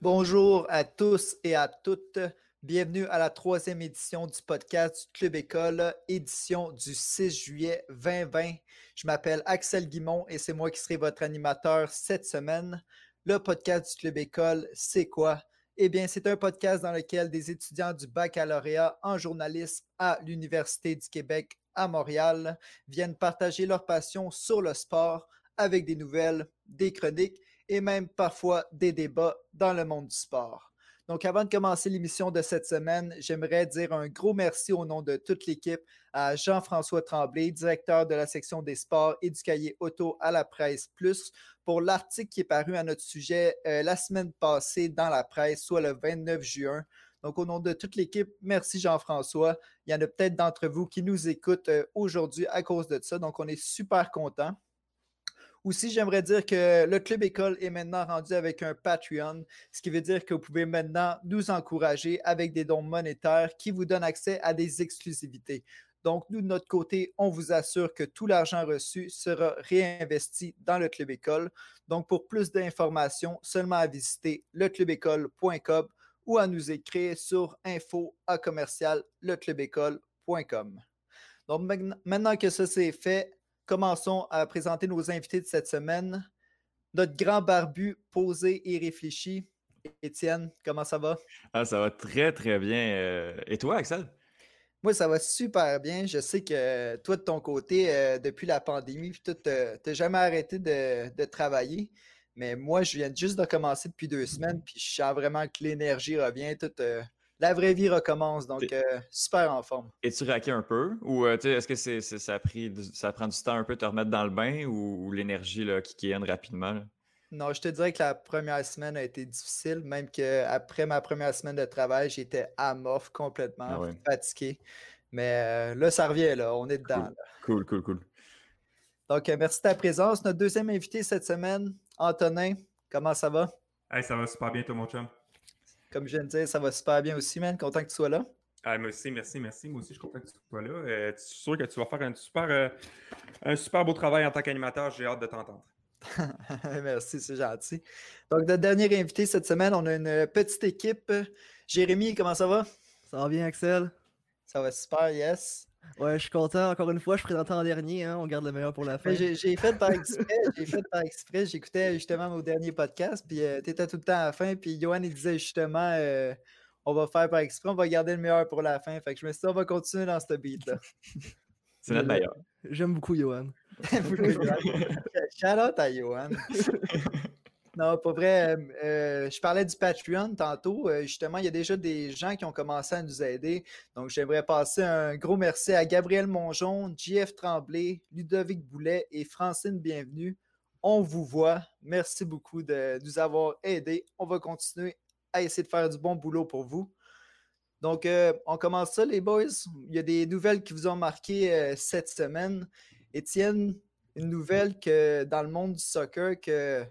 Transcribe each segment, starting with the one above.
Bonjour à tous et à toutes. Bienvenue à la troisième édition du podcast du Club École, édition du 6 juillet 2020. Je m'appelle Axel Guimont et c'est moi qui serai votre animateur cette semaine. Le podcast du Club École, c'est quoi? Eh bien, c'est un podcast dans lequel des étudiants du baccalauréat en journalisme à l'Université du Québec à Montréal viennent partager leur passion sur le sport avec des nouvelles, des chroniques et même parfois des débats dans le monde du sport. Donc, avant de commencer l'émission de cette semaine, j'aimerais dire un gros merci au nom de toute l'équipe à Jean-François Tremblay, directeur de la section des sports et du cahier auto à la presse plus, pour l'article qui est paru à notre sujet euh, la semaine passée dans la presse, soit le 29 juin. Donc, au nom de toute l'équipe, merci Jean-François. Il y en a peut-être d'entre vous qui nous écoutent euh, aujourd'hui à cause de ça. Donc, on est super contents. Aussi, j'aimerais dire que le Club École est maintenant rendu avec un Patreon, ce qui veut dire que vous pouvez maintenant nous encourager avec des dons monétaires qui vous donnent accès à des exclusivités. Donc, nous, de notre côté, on vous assure que tout l'argent reçu sera réinvesti dans le Club École. Donc, pour plus d'informations, seulement à visiter leclubécole.com ou à nous écrire sur info à commercial leclubécole.com. Donc, maintenant que ça c'est fait, commençons à présenter nos invités de cette semaine. Notre grand barbu posé et réfléchi. Étienne, comment ça va? Ah, ça va très, très bien. Euh, et toi, Axel? Moi, ça va super bien. Je sais que toi, de ton côté, euh, depuis la pandémie, tu n'as jamais arrêté de, travailler. Mais moi, je viens juste de commencer depuis deux semaines, puis je sens vraiment que l'énergie revient. Tout, euh, la vraie vie recommence. Donc, euh, super en forme. Es-tu raqué un peu? Ou euh, est-ce que c'est, ça, a pris, ça prend du temps un peu de te remettre dans le bain ou, l'énergie là, qui quitte rapidement? Non, je te dirais que la première semaine a été difficile, même qu'après ma première semaine de travail, j'étais amorphe complètement, ah fatigué. Mais euh, là, ça revient, là, on est dedans. Cool, cool, cool. Donc, merci de ta présence. Notre deuxième invité cette semaine, Antonin, comment ça va? Hey, ça va super bien, toi, mon chum. Comme je viens de dire, ça va super bien aussi, man. Content que tu sois là. Ah, merci, merci, merci. Moi aussi, je suis content que tu sois là. Euh, je suis sûr que tu vas faire un super, euh, un super beau travail en tant qu'animateur. J'ai hâte de t'entendre. merci, c'est gentil. Donc, notre dernier invité cette semaine, on a une petite équipe. Jérémy, comment ça va? Ça va bien, Axel? Ça va super, yes. Ouais, je suis content. Encore une fois, je présente en dernier. Hein. On garde le meilleur pour la fin. J'ai fait par exprès. J'ai fait par exprès. J'écoutais justement mon dernier podcast. Puis euh, tu étais tout le temps à la fin. Puis Johan, il disait justement euh, on va faire par exprès. On va garder le meilleur pour la fin. Fait que je me suis dit on va continuer dans ce beat-là. C'est notre meilleur. J'aime beaucoup Johan. Shout out à Johan. Non, pas vrai. Euh, euh, je parlais du Patreon tantôt. Euh, justement, il y a déjà des gens qui ont commencé à nous aider. Donc, j'aimerais passer un gros merci à Gabriel Mongeon, JF Tremblay, Ludovic Boulet et Francine Bienvenue. On vous voit. Merci beaucoup de nous avoir aidés. On va continuer à essayer de faire du bon boulot pour vous. Donc, on commence ça, les boys. Il y a des nouvelles qui vous ont marqué cette semaine. Étienne, une nouvelle que dans le monde du soccer, que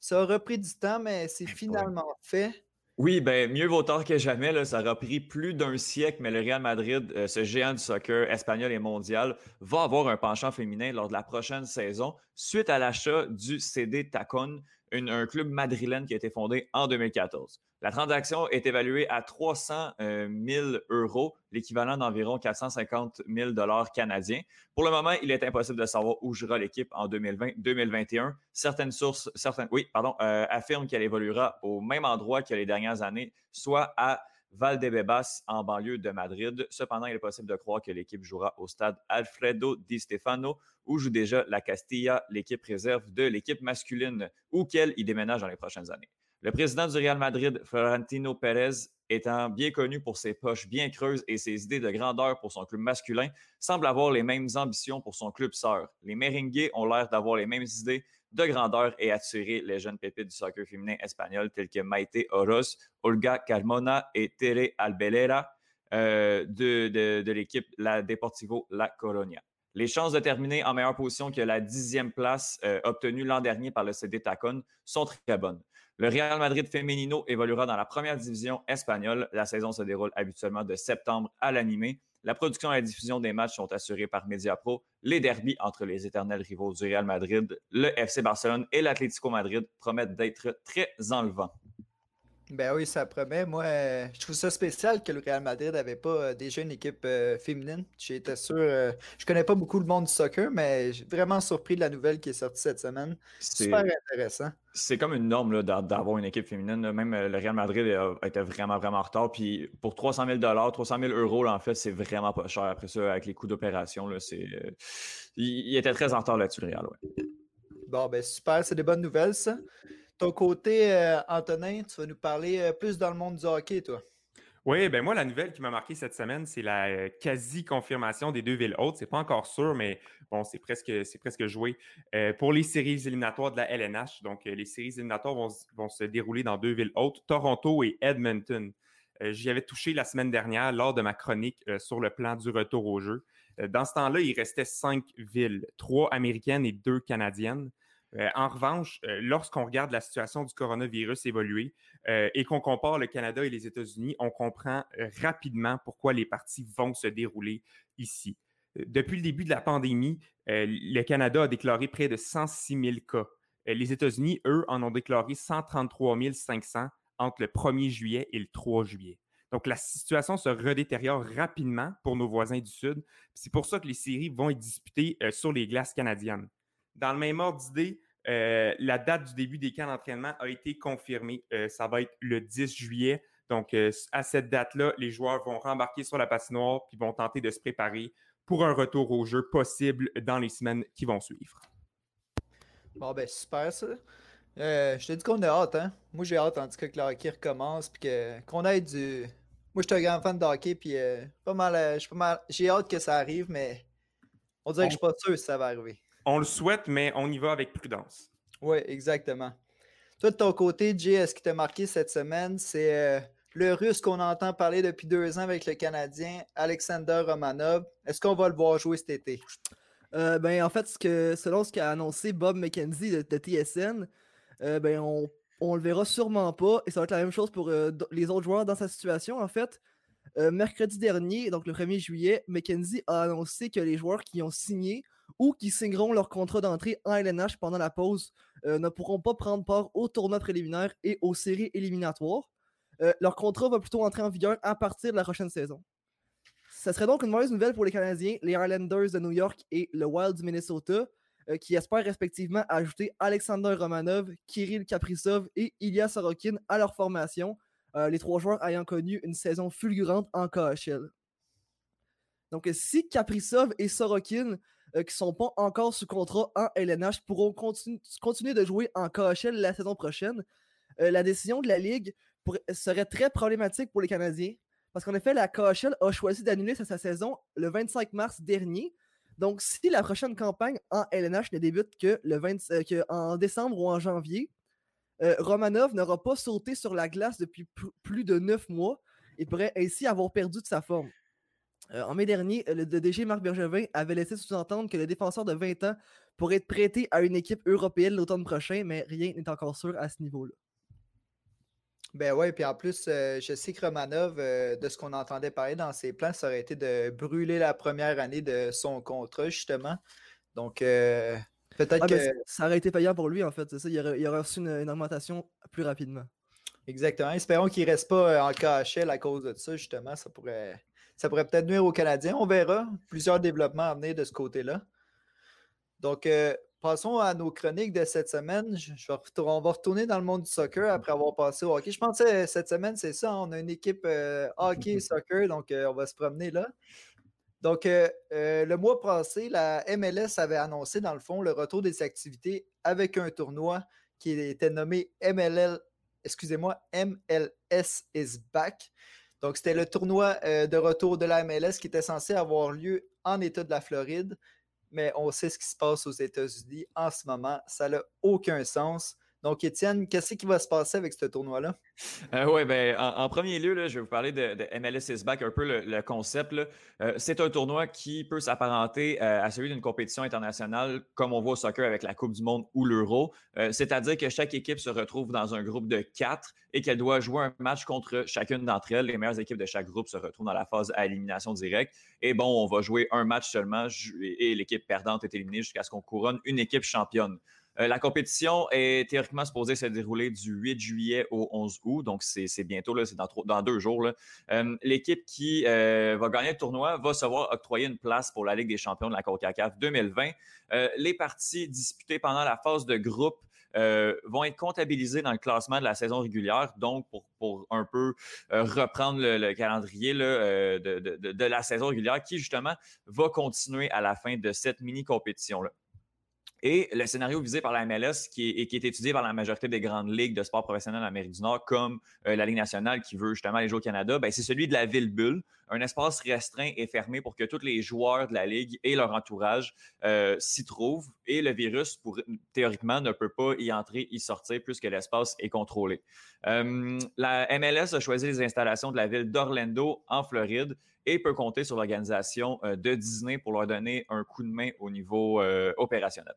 ça aura pris du temps, mais c'est ben, finalement fait. Oui, ben mieux vaut tard que jamais. Là, ça aura pris plus d'un siècle, mais le Real Madrid, euh, ce géant du soccer espagnol et mondial, va avoir un penchant féminin lors de la prochaine saison suite à l'achat du CD Tacon, un club madrilène qui a été fondé en 2014. La transaction est évaluée à 300 000 euh, euros, l'équivalent d'environ 450 000 dollars canadiens. Pour le moment, il est impossible de savoir où jouera l'équipe en 2020-2021. Certaines sources, certaines, oui, pardon, euh, affirment qu'elle évoluera au même endroit que les dernières années, soit à Valdebebas en banlieue de Madrid. Cependant, il est possible de croire que l'équipe jouera au stade Alfredo Di Stefano, où joue déjà la Castilla, l'équipe réserve de l'équipe masculine, ou qu'elle y déménage dans les prochaines années. Le président du Real Madrid, Florentino Pérez, étant bien connu pour ses poches bien creuses et ses idées de grandeur pour son club masculin, semble avoir les mêmes ambitions pour son club sœur. Les Merengues ont l'air d'avoir les mêmes idées de grandeur et attirer les jeunes pépites du soccer féminin espagnol tels que Maite Oroz, Olga Carmona et Tere Albelera euh, de, l'équipe Deportivo La Colonia. Les chances de terminer en meilleure position que la dixième place euh, obtenue l'an dernier par le CD Tacon sont très bonnes. Le Real Madrid Femenino évoluera dans la première division espagnole. La saison se déroule habituellement de septembre à l'animé. La production et la diffusion des matchs sont assurées par Mediapro. Les derbies entre les éternels rivaux du Real Madrid, le FC Barcelone et l'Atlético Madrid promettent d'être très enlevants. Ben oui, ça promet. Moi, euh, je trouve ça spécial que le Real Madrid n'avait pas euh, déjà une équipe euh, féminine. J'étais sûr. je connais pas beaucoup le monde du soccer, mais j'ai vraiment surpris de la nouvelle qui est sortie cette semaine. C'est Super intéressant. c'est comme une norme là, d'avoir une équipe féminine. là. Même le Real Madrid était vraiment, vraiment en retard. Puis pour 300 000 300 000 euros, là, en fait, c'est vraiment pas cher. Après ça, avec les coûts d'opération, c'est, il, il était très en retard là-dessus, le Real. ouais. Bon, ben super, c'est des bonnes nouvelles, ça. Ton côté, euh, Antonin, tu vas nous parler euh, plus dans le monde du hockey, toi. Oui, ben moi, la nouvelle qui m'a marqué cette semaine, c'est la euh, quasi-confirmation des deux villes hautes. C'est pas encore sûr, mais bon, c'est presque, c'est presque joué pour les séries éliminatoires de la LNH. Donc, les séries éliminatoires vont, vont se dérouler dans deux villes hautes, Toronto et Edmonton. J'y avais touché la semaine dernière lors de ma chronique sur le plan du retour au jeu. Dans ce temps-là, il restait cinq villes, trois américaines et deux canadiennes. Euh, en revanche, euh, lorsqu'on regarde la situation du coronavirus évoluer euh, et qu'on compare le Canada et les États-Unis, on comprend rapidement pourquoi les parties vont se dérouler ici. Depuis le début de la pandémie, le Canada a déclaré près de 106 000 cas. Les États-Unis, eux, en ont déclaré 133 500 entre le 1er juillet et le 3 juillet. Donc, la situation se redétériore rapidement pour nos voisins du Sud. C'est pour ça que les séries vont être disputées sur les glaces canadiennes. Dans le même ordre d'idée, euh, la date du début des camps d'entraînement a été confirmée. Euh, ça va être le 10 juillet. Donc, euh, à cette date-là, les joueurs vont rembarquer sur la patinoire puis vont tenter de se préparer pour un retour au jeu possible dans les semaines qui vont suivre. Bon, ben super, ça. Je te dis qu'on a hâte, hein. Moi, j'ai hâte, en tout cas, que le hockey recommence, puis qu'on ait du... Moi, je suis un grand fan de hockey, puis pas mal, pas mal... j'ai hâte que ça arrive, mais on dirait que je suis pas sûr si ça va arriver. On le souhaite, mais on y va avec prudence. Oui, exactement. Toi, de ton côté, Jay, ce qui t'a marqué cette semaine, c'est euh, le russe qu'on entend parler depuis deux ans avec le Canadien, Alexander Romanov. Est-ce qu'on va le voir jouer cet été? Euh, ben, en fait, ce que, selon ce qu'a annoncé Bob McKenzie de, de TSN, euh, ben, on, on le verra sûrement pas. Et ça va être la même chose pour euh, les autres joueurs dans sa situation. En fait, Euh, mercredi dernier, donc le 1er juillet, McKenzie a annoncé que les joueurs qui ont signé ou qui signeront leur contrat d'entrée en LNH pendant la pause euh, ne pourront pas prendre part au tournoi préliminaire et aux séries éliminatoires. Euh, leur contrat va plutôt entrer en vigueur à partir de la prochaine saison. Ça serait donc une mauvaise nouvelle pour les Canadiens, les Islanders de New York et le Wild du Minnesota, euh, qui espèrent respectivement ajouter Alexander Romanov, Kirill Kaprizov et Ilya Sorokin à leur formation, les trois joueurs ayant connu une saison fulgurante en KHL. Donc, si Kaprizov et Sorokin, euh, qui ne sont pas encore sous contrat en LNH, pourront continu- continuer de jouer en KHL la saison prochaine, euh, la décision de la Ligue serait très problématique pour les Canadiens. Parce qu'en effet, la KHL a choisi d'annuler sa, sa saison le 25 mars dernier. Donc, si la prochaine campagne en LNH ne débute que, le 20 euh, que en décembre ou en janvier, euh, Romanov n'aura pas sauté sur la glace depuis plus de neuf mois et pourrait ainsi avoir perdu de sa forme. Euh, en mai dernier, le DG Marc Bergevin avait laissé sous-entendre que le défenseur de 20 ans pourrait être prêté à une équipe européenne l'automne prochain, mais rien n'est encore sûr à ce niveau-là. Ben ouais, puis en plus, euh, je sais que Romanov, euh, de ce qu'on entendait parler dans ses plans, ça aurait été de brûler la première année de son contrat, justement. Donc, peut-être Ah, que. ça aurait été payant pour lui, en fait. c'est Ça, il, aurait, il aurait reçu une, une augmentation plus rapidement. Exactement. Espérons qu'il ne reste pas en KHL à cause de ça, justement. Ça pourrait, ça pourrait peut-être nuire aux Canadiens. On verra. Plusieurs développements à venir de ce côté-là. Donc, euh, passons à nos chroniques de cette semaine. Je, on va retourner dans le monde du soccer après avoir passé au hockey. Je pense que euh, cette semaine, c'est ça. On a une équipe euh, hockey-soccer, donc on va se promener là. Donc, le mois passé, la MLS avait annoncé, dans le fond, le retour des activités avec un tournoi qui était nommé MLL excusez-moi, MLS is back. Donc, c'était le tournoi euh, de retour de la MLS qui était censé avoir lieu en État de la Floride, mais on sait ce qui se passe aux États-Unis en ce moment. Ça n'a aucun sens. Donc, Étienne, qu'est-ce qui va se passer avec ce tournoi-là? oui, ben, en, premier lieu, là, je vais vous parler de, MLS is back, un peu le, concept. Euh, c'est un tournoi qui peut s'apparenter euh, à celui d'une compétition internationale, comme on voit au soccer avec la Coupe du Monde ou l'Euro. Euh, C'est-à-dire que chaque équipe se retrouve dans un groupe de quatre et qu'elle doit jouer un match contre chacune d'entre elles. Les meilleures équipes de chaque groupe se retrouvent dans la phase à élimination directe. Et bon, on va jouer un match seulement et l'équipe perdante est éliminée jusqu'à ce qu'on couronne une équipe championne. La compétition est théoriquement supposée se dérouler du 8 juillet au 11 août, donc c'est bientôt, c'est dans, deux jours. L'équipe qui va gagner le tournoi va se voir octroyer une place pour la Ligue des champions de la CONCACAF 2020. les parties disputées pendant la phase de groupe euh, vont être comptabilisés dans le classement de la saison régulière. Donc, pour, un peu euh, reprendre le, calendrier euh, de, la saison régulière qui, justement, va continuer à la fin de cette mini-compétition-là. Et le scénario visé par la MLS, qui est, qui est, étudié par la majorité des grandes ligues de sport professionnel en Amérique du Nord, comme euh, la Ligue nationale qui veut justement aller jouer au Canada, ben, c'est celui de la ville bulle, un espace restreint et fermé pour que tous les joueurs de la Ligue et leur entourage euh, s'y trouvent. Et le virus, pour, théoriquement, ne peut pas y entrer, y sortir, puisque l'espace est contrôlé. Euh, la MLS a choisi les installations de la ville d'Orlando, en Floride, et peut compter sur l'organisation de Disney pour leur donner un coup de main au niveau opérationnel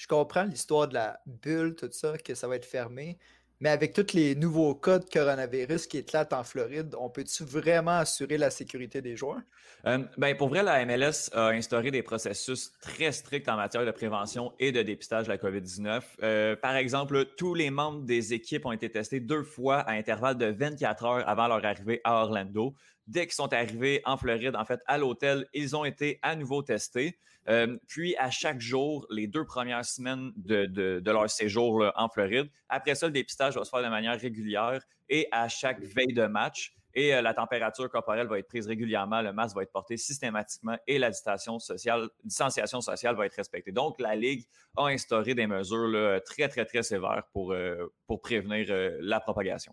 je comprends l'histoire de la bulle, tout ça, que ça va être fermé. Mais avec tous les nouveaux cas de coronavirus qui éclatent en Floride, on peut-tu vraiment assurer la sécurité des joueurs? Euh, ben pour vrai, la MLS a instauré des processus très stricts en matière de prévention et de dépistage de la COVID-19. Euh, par exemple, tous les membres des équipes ont été testés deux fois à intervalle de 24 heures avant leur arrivée à Orlando. Dès qu'ils sont arrivés en Floride, en fait, à l'hôtel, ils ont été à nouveau testés. Euh, puis, à chaque jour, les deux premières semaines de, leur séjour en Floride. Après ça, le dépistage va se faire de manière régulière et à chaque veille de match. Et euh, la température corporelle va être prise régulièrement, le masque va être porté systématiquement et la distanciation sociale, distanciation sociale va être respectée. Donc, la Ligue a instauré des mesures très, très, très sévères pour, euh, pour prévenir la propagation.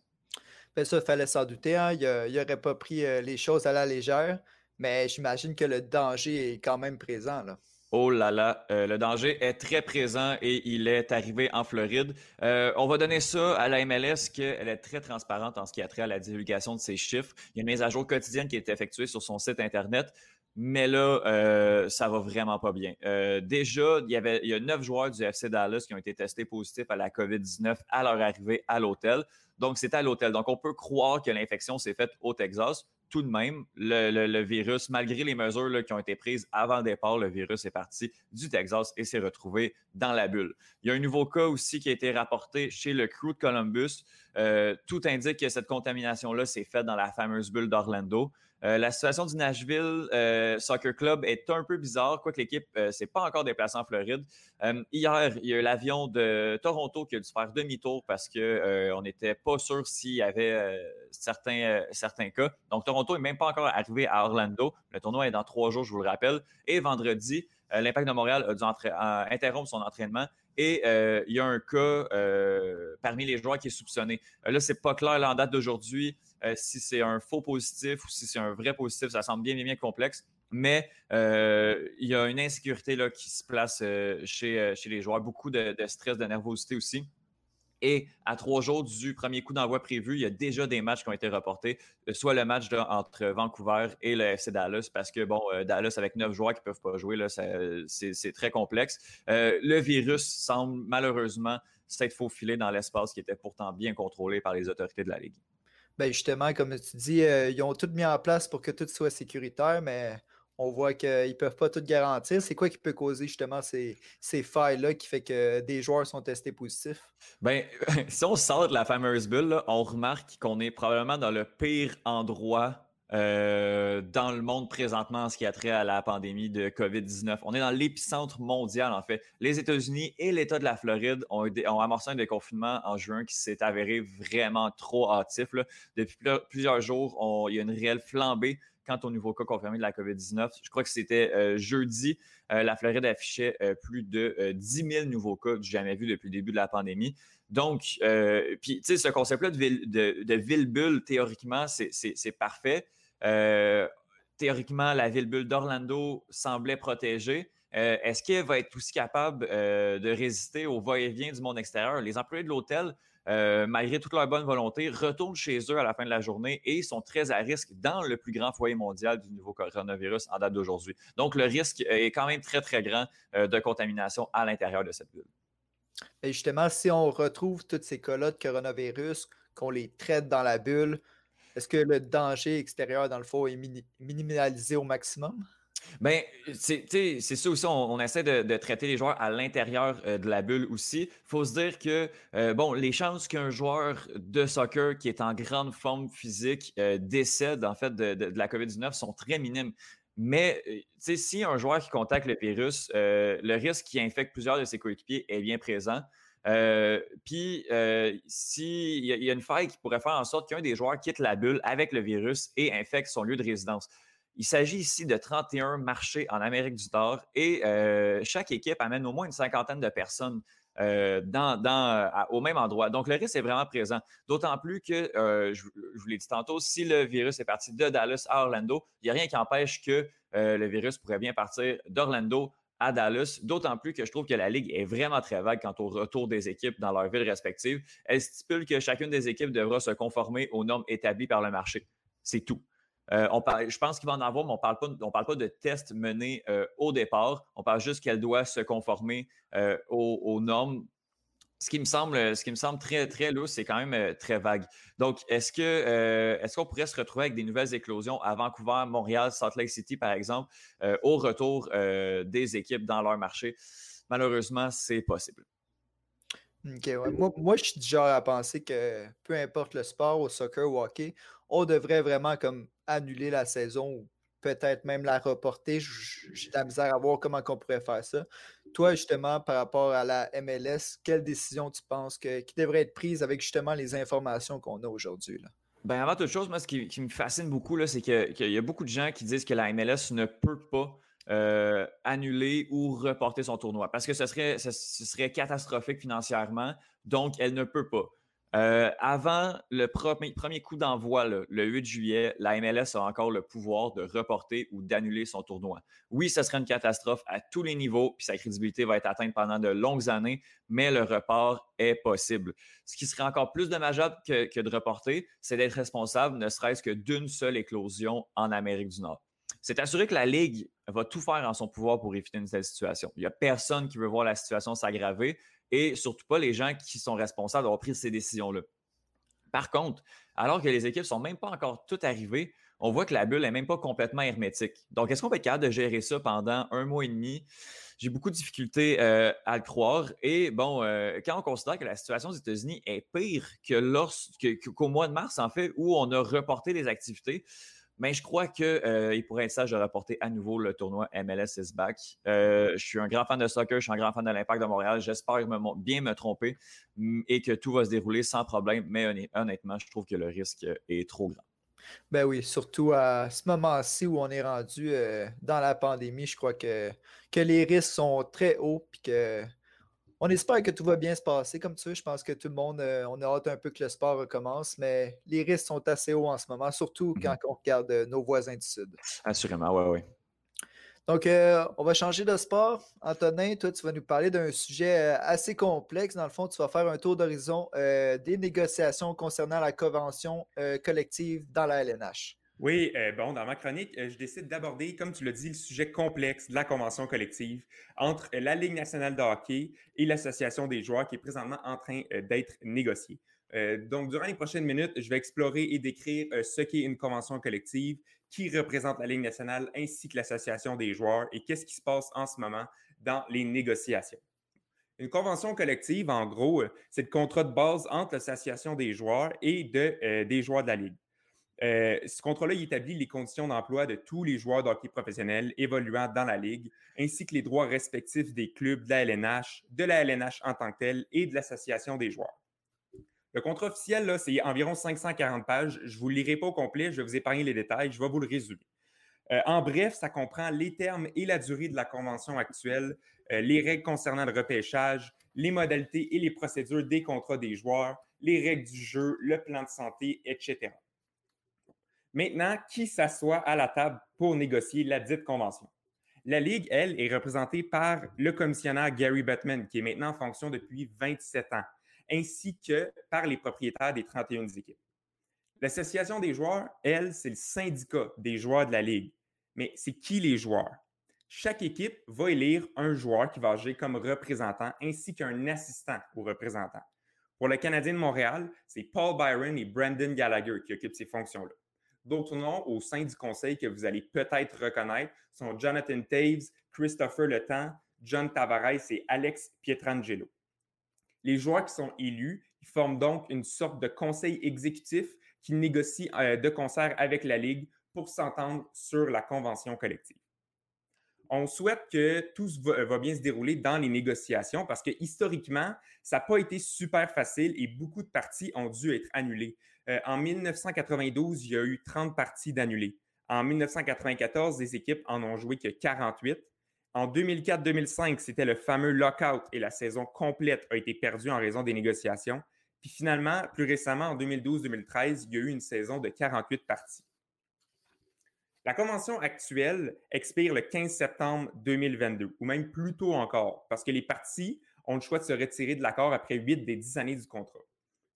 Ça, il fallait s'en douter. Hein. Il n'aurait pas pris les choses à la légère. Mais j'imagine que le danger est quand même présent. Là. Oh là là, euh, le danger est très présent et il est arrivé en Floride. Euh, on va donner ça à la MLS qu'elle est très transparente en ce qui a trait à la divulgation de ses chiffres. Il y a une mise à jour quotidienne qui est effectuée sur son site Internet. Mais là, euh, ça va vraiment pas bien. déjà, il y, avait, il y a neuf joueurs du FC Dallas qui ont été testés positifs à la COVID-19 à leur arrivée à l'hôtel. Donc, c'était à l'hôtel. Donc, on peut croire que l'infection s'est faite au Texas tout de même, le, virus, malgré les mesures qui ont été prises avant le départ, le virus est parti du Texas et s'est retrouvé dans la bulle. Il y a un nouveau cas aussi qui a été rapporté chez le Crew de Columbus. Euh, tout indique que cette contamination-là s'est faite dans la fameuse bulle d'Orlando. Euh, la situation du Nashville euh, Soccer Club est un peu bizarre, quoique l'équipe ne s'est pas encore déplacée en Floride. hier, il y a eu l'avion de Toronto qui a dû faire demi-tour parce qu'on n'était pas sûr s'il y avait certains, certains cas. Donc, Toronto n'est même pas encore arrivé à Orlando. Le tournoi est dans trois jours, je vous le rappelle. Et vendredi, l'Impact de Montréal a dû interrompre son entraînement et il y a un cas parmi les joueurs qui est soupçonné. là, c'est pas clair en date d'aujourd'hui. Euh, si c'est un faux positif ou si c'est un vrai positif, ça semble bien, bien, bien complexe. Mais euh, il y a une insécurité là, qui se place euh, chez, chez, les joueurs, beaucoup de, stress, de nervosité aussi. Et à trois jours du premier coup d'envoi prévu, il y a déjà des matchs qui ont été reportés, soit le match entre Vancouver et le FC Dallas, parce que, bon, Dallas avec neuf joueurs qui ne peuvent pas jouer, c'est très complexe. le virus semble malheureusement s'être faufilé dans l'espace qui était pourtant bien contrôlé par les autorités de la Ligue. Ben justement, comme tu dis, euh, ils ont tout mis en place pour que tout soit sécuritaire, mais on voit qu'ils ne peuvent pas tout garantir. C'est quoi qui peut causer justement ces, ces failles-là qui fait que des joueurs sont testés positifs? Ben, si on sort de la fameuse bulle, on remarque qu'on est probablement dans le pire endroit euh, dans le monde présentement en ce qui a trait à la pandémie de COVID-19. On est dans l'épicentre mondial, en fait. Les États-Unis et l'État de la Floride ont, ont, amorcé un déconfinement en juin qui s'est avéré vraiment trop hâtif. Depuis plusieurs jours, il y a une réelle flambée quant au nouveau cas confirmé de la COVID-19. Je crois que c'était euh, jeudi. Euh, la Floride affichait plus de 10 000 nouveaux cas du jamais vu depuis le début de la pandémie. Donc, puis, tu sais, ce concept-là de ville, bulle, théoriquement, c'est parfait. Euh, théoriquement, la ville-bulle d'Orlando semblait protégée. Euh, est-ce qu'elle va être aussi capable euh, de résister au va-et-vient du monde extérieur? Les employés de l'hôtel, malgré toute leur bonne volonté, retournent chez eux à la fin de la journée et sont très à risque dans le plus grand foyer mondial du nouveau coronavirus en date d'aujourd'hui. Donc, le risque est quand même très, très grand de contamination à l'intérieur de cette bulle. Et justement, si on retrouve tous ces cas-là de coronavirus, qu'on les traite dans la bulle, est-ce que le danger extérieur, dans le fond, est minimalisé au maximum? Bien, c'est ça aussi, on, essaie de, traiter les joueurs à l'intérieur euh, de la bulle aussi. Il faut se dire que, euh, bon, les chances qu'un joueur de soccer qui est en grande forme physique euh, décède, en fait, de, la COVID-19 sont très minimes. Mais, si un joueur qui contacte le virus, le risque qui infecte plusieurs de ses coéquipiers est bien présent. Puis, s'il y, y, a une faille qui pourrait faire en sorte qu'un des joueurs quitte la bulle avec le virus et infecte son lieu de résidence. Il s'agit ici de 31 marchés en Amérique du Nord et euh, chaque équipe amène au moins une cinquantaine de personnes euh, au même endroit. Donc, le risque est vraiment présent. D'autant plus que, euh, je, vous l'ai dit tantôt, si le virus est parti de Dallas à Orlando, il n'y a rien qui empêche que le virus pourrait bien partir d'Orlando à Dallas, d'autant plus que je trouve que la Ligue est vraiment très vague quant au retour des équipes dans leurs villes respectives. Elle stipule que chacune des équipes devra se conformer aux normes établies par le marché. C'est tout. Euh, je pense qu'il va en avoir, mais on ne parle, pas de tests menés euh, au départ. On parle juste qu'elle doit se conformer euh, aux, normes. Ce qui me semble, très, très lourd, c'est quand même très vague. Donc, est-ce qu'on pourrait se retrouver avec des nouvelles éclosions à Vancouver, Montréal, Salt Lake City, par exemple, au retour des équipes dans leur marché? Malheureusement, c'est possible. moi, moi, je suis du genre à penser que peu importe le sport, au soccer au hockey, on devrait vraiment comme annuler la saison ou peut-être même la reporter. J'ai de la misère à voir comment on pourrait faire ça. Toi, justement, par rapport à la MLS, quelle décision tu penses que, qui devrait être prise avec justement les informations qu'on a aujourd'hui? Ben avant toute chose, moi, ce qui, me fascine beaucoup, c'est qu'il y a beaucoup de gens qui disent que la MLS ne peut pas euh, annuler ou reporter son tournoi parce que ce serait, ce serait catastrophique financièrement. Donc, elle ne peut pas. Euh, avant le premier, coup d'envoi, le 8 juillet, la MLS a encore le pouvoir de reporter ou d'annuler son tournoi. Oui, ce serait une catastrophe à tous les niveaux, puis sa crédibilité va être atteinte pendant de longues années, mais le report est possible. Ce qui serait encore plus dommageable que, de reporter, c'est d'être responsable, ne serait-ce que d'une seule éclosion en Amérique du Nord. C'est assuré que la Ligue va tout faire en son pouvoir pour éviter une telle situation. Il n'y a personne qui veut voir la situation s'aggraver et surtout pas les gens qui sont responsables d'avoir pris ces décisions-là. Par contre, alors que les équipes sont même pas encore toutes arrivées, on voit que la bulle n'est même pas complètement hermétique. Donc, est-ce qu'on peut être capable de gérer ça pendant un mois et demi? J'ai beaucoup de difficultés euh, à le croire. Et bon, euh, quand on considère que la situation aux États-Unis est pire que qu'au mois de mars, en fait, où on a reporté les activités, mais je crois qu'il euh, pourrait être sage de rapporter à nouveau le tournoi MLS is back. Euh, je suis un grand fan de soccer, je suis un grand fan de l'Impact de Montréal. J'espère bien me tromper mm, et que tout va se dérouler sans problème. Mais honnêtement, je trouve que le risque est trop grand. Ben oui, surtout à ce moment-ci où on est rendu euh, dans la pandémie, je crois que, que les risques sont très hauts et que on espère que tout va bien se passer comme tu veux. Je pense que tout le monde, euh, on a hâte un peu que le sport recommence, mais les risques sont assez hauts en ce moment, surtout mmh quand on regarde euh, nos voisins du Sud. Assurément, oui, oui. Donc, euh, on va changer de sport. Antonin, toi, tu vas nous parler d'un sujet assez complexe. Dans le fond, tu vas faire un tour d'horizon des négociations concernant la convention collective dans la LNH. Oui, euh, bon, dans ma chronique, euh, je décide d'aborder, comme tu l'as dit, le sujet complexe de la convention collective entre la Ligue nationale de hockey et l'Association des joueurs qui est présentement en train euh, d'être négociée. donc, durant les prochaines minutes, je vais explorer et décrire ce qu'est une convention collective, qui représente la Ligue nationale ainsi que l'Association des joueurs et qu'est-ce qui se passe en ce moment dans les négociations. Une convention collective, en gros, c'est le contrat de base entre l'Association des joueurs et de, des joueurs de la Ligue. Euh, ce contrat-là établit les conditions d'emploi de tous les joueurs de hockey professionnels évoluant dans la Ligue, ainsi que les droits respectifs des clubs de la LNH, de la LNH en tant que telle et de l'Association des joueurs. Le contrat officiel, c'est environ 540 pages. Je ne vous lirai pas au complet, je vais vous épargner les détails, je vais vous le résumer. Euh, en bref, ça comprend les termes et la durée de la convention actuelle, euh, les règles concernant le repêchage, les modalités et les procédures des contrats des joueurs, les règles du jeu, le plan de santé, etc. Maintenant, qui s'assoit à la table pour négocier la dite convention? La Ligue, elle, est représentée par le commissionnaire Gary Bettman, qui est maintenant en fonction depuis 27 ans, ainsi que par les propriétaires des 31 équipes. L'Association des joueurs, elle, c'est le syndicat des joueurs de la Ligue. Mais c'est qui les joueurs? Chaque équipe va élire un joueur qui va agir comme représentant ainsi qu'un assistant au représentant. Pour le Canadien de Montréal, c'est Paul Byron et Brandon Gallagher qui occupent ces fonctions-là. D'autres noms au sein du conseil que vous allez peut-être reconnaître sont Jonathan Taves, Christopher Le John Tavares et Alex Pietrangelo. Les joueurs qui sont élus forment donc une sorte de conseil exécutif qui négocie euh, de concert avec la Ligue pour s'entendre sur la convention collective. On souhaite que tout va, bien se dérouler dans les négociations parce que historiquement, ça n'a pas été super facile et beaucoup de parties ont dû être annulées. Euh, en 1992, il y a eu 30 parties d'annulées. En 1994, les équipes en ont joué que 48. En 2004-2005, c'était le fameux lockout et la saison complète a été perdue en raison des négociations. Puis finalement, plus récemment, en 2012-2013, il y a eu une saison de 48 parties. La convention actuelle expire le 15 septembre 2022, ou même plus tôt encore, parce que les parties ont le choix de se retirer de l'accord après 8 des 10 années du contrat.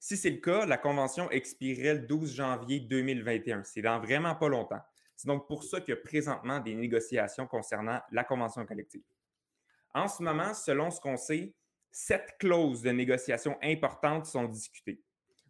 Si c'est le cas, la convention expirerait le 12 janvier 2021. C'est dans vraiment pas longtemps. C'est donc pour ça qu'il y a présentement des négociations concernant la convention collective. En ce moment, selon ce qu'on sait, sept clauses de négociation importantes sont discutées.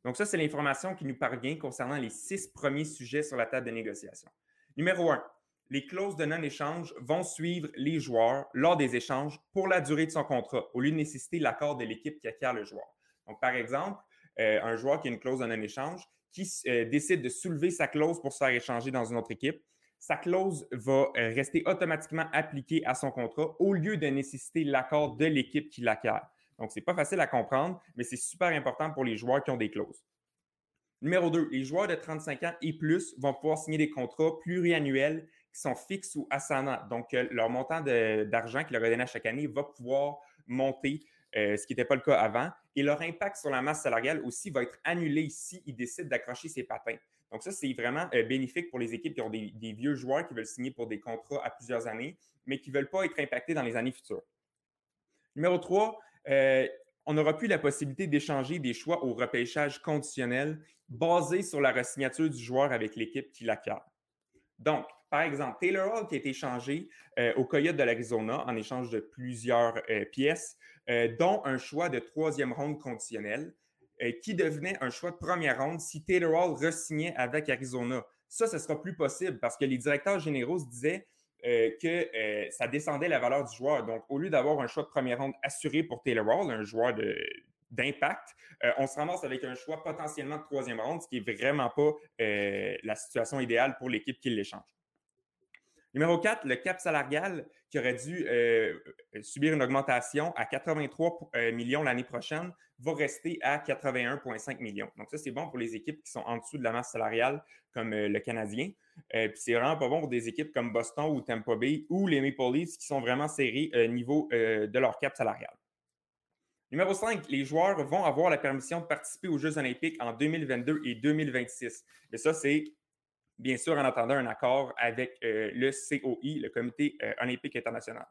Donc ça, c'est l'information qui nous parvient concernant les six premiers sujets sur la table de négociation. Numéro un, les clauses de non-échange vont suivre les joueurs lors des échanges pour la durée de son contrat, au lieu de nécessiter l'accord de l'équipe qui acquiert le joueur. Donc, par exemple, un joueur qui a une clause de non-échange, qui euh, décide de soulever sa clause pour se faire échanger dans une autre équipe, sa clause va euh, rester automatiquement appliquée à son contrat au lieu de nécessiter l'accord de l'équipe qui l'acquiert. Donc, ce n'est pas facile à comprendre, mais c'est super important pour les joueurs qui ont des clauses. Numéro 2, les joueurs de 35 ans et plus vont pouvoir signer des contrats pluriannuels qui sont fixes ou ascendants. Donc, euh, leur montant d'argent qu'ils leur donnent chaque année va pouvoir monter euh, ce qui n'était pas le cas avant. Et leur impact sur la masse salariale aussi va être annulé s'ils décident d'accrocher ses patins. Donc, ça, c'est vraiment euh, bénéfique pour les équipes qui ont des, vieux joueurs qui veulent signer pour des contrats à plusieurs années, mais qui ne veulent pas être impactés dans les années futures. Numéro 3, euh, on n'aura plus la possibilité d'échanger des choix au repêchage conditionnel basé sur la resignature du joueur avec l'équipe qui l'acquiert. Donc, par exemple, Taylor Hall qui a été échangé au Coyote de l'Arizona en échange de plusieurs pièces, dont un choix de troisième ronde conditionnel, euh, qui devenait un choix de première ronde si Taylor Hall re-signait avec Arizona. Ça, ce sera plus possible parce que les directeurs généraux se disaient euh, que ça descendait la valeur du joueur. Donc, au lieu d'avoir un choix de première ronde assuré pour Taylor Hall, un joueur d'impact, on se ramasse avec un choix potentiellement de troisième ronde, ce qui n'est vraiment pas la situation idéale pour l'équipe qui l'échange. Numéro 4, le cap salarial qui aurait dû euh, euh, subir une augmentation à 83 euh, millions l'année prochaine va rester à 81,5 millions. Donc, ça, c'est bon pour les équipes qui sont en dessous de la masse salariale, comme le Canadien. puis, c'est vraiment pas bon pour des équipes comme Boston ou Tampa Bay ou les Maple Leafs qui sont vraiment serrés au niveau de leur cap salarial. Numéro 5, les joueurs vont avoir la permission de participer aux Jeux olympiques en 2022 et 2026. Et ça, c'est bien sûr en attendant un accord avec euh, le COI, le Comité euh, olympique international.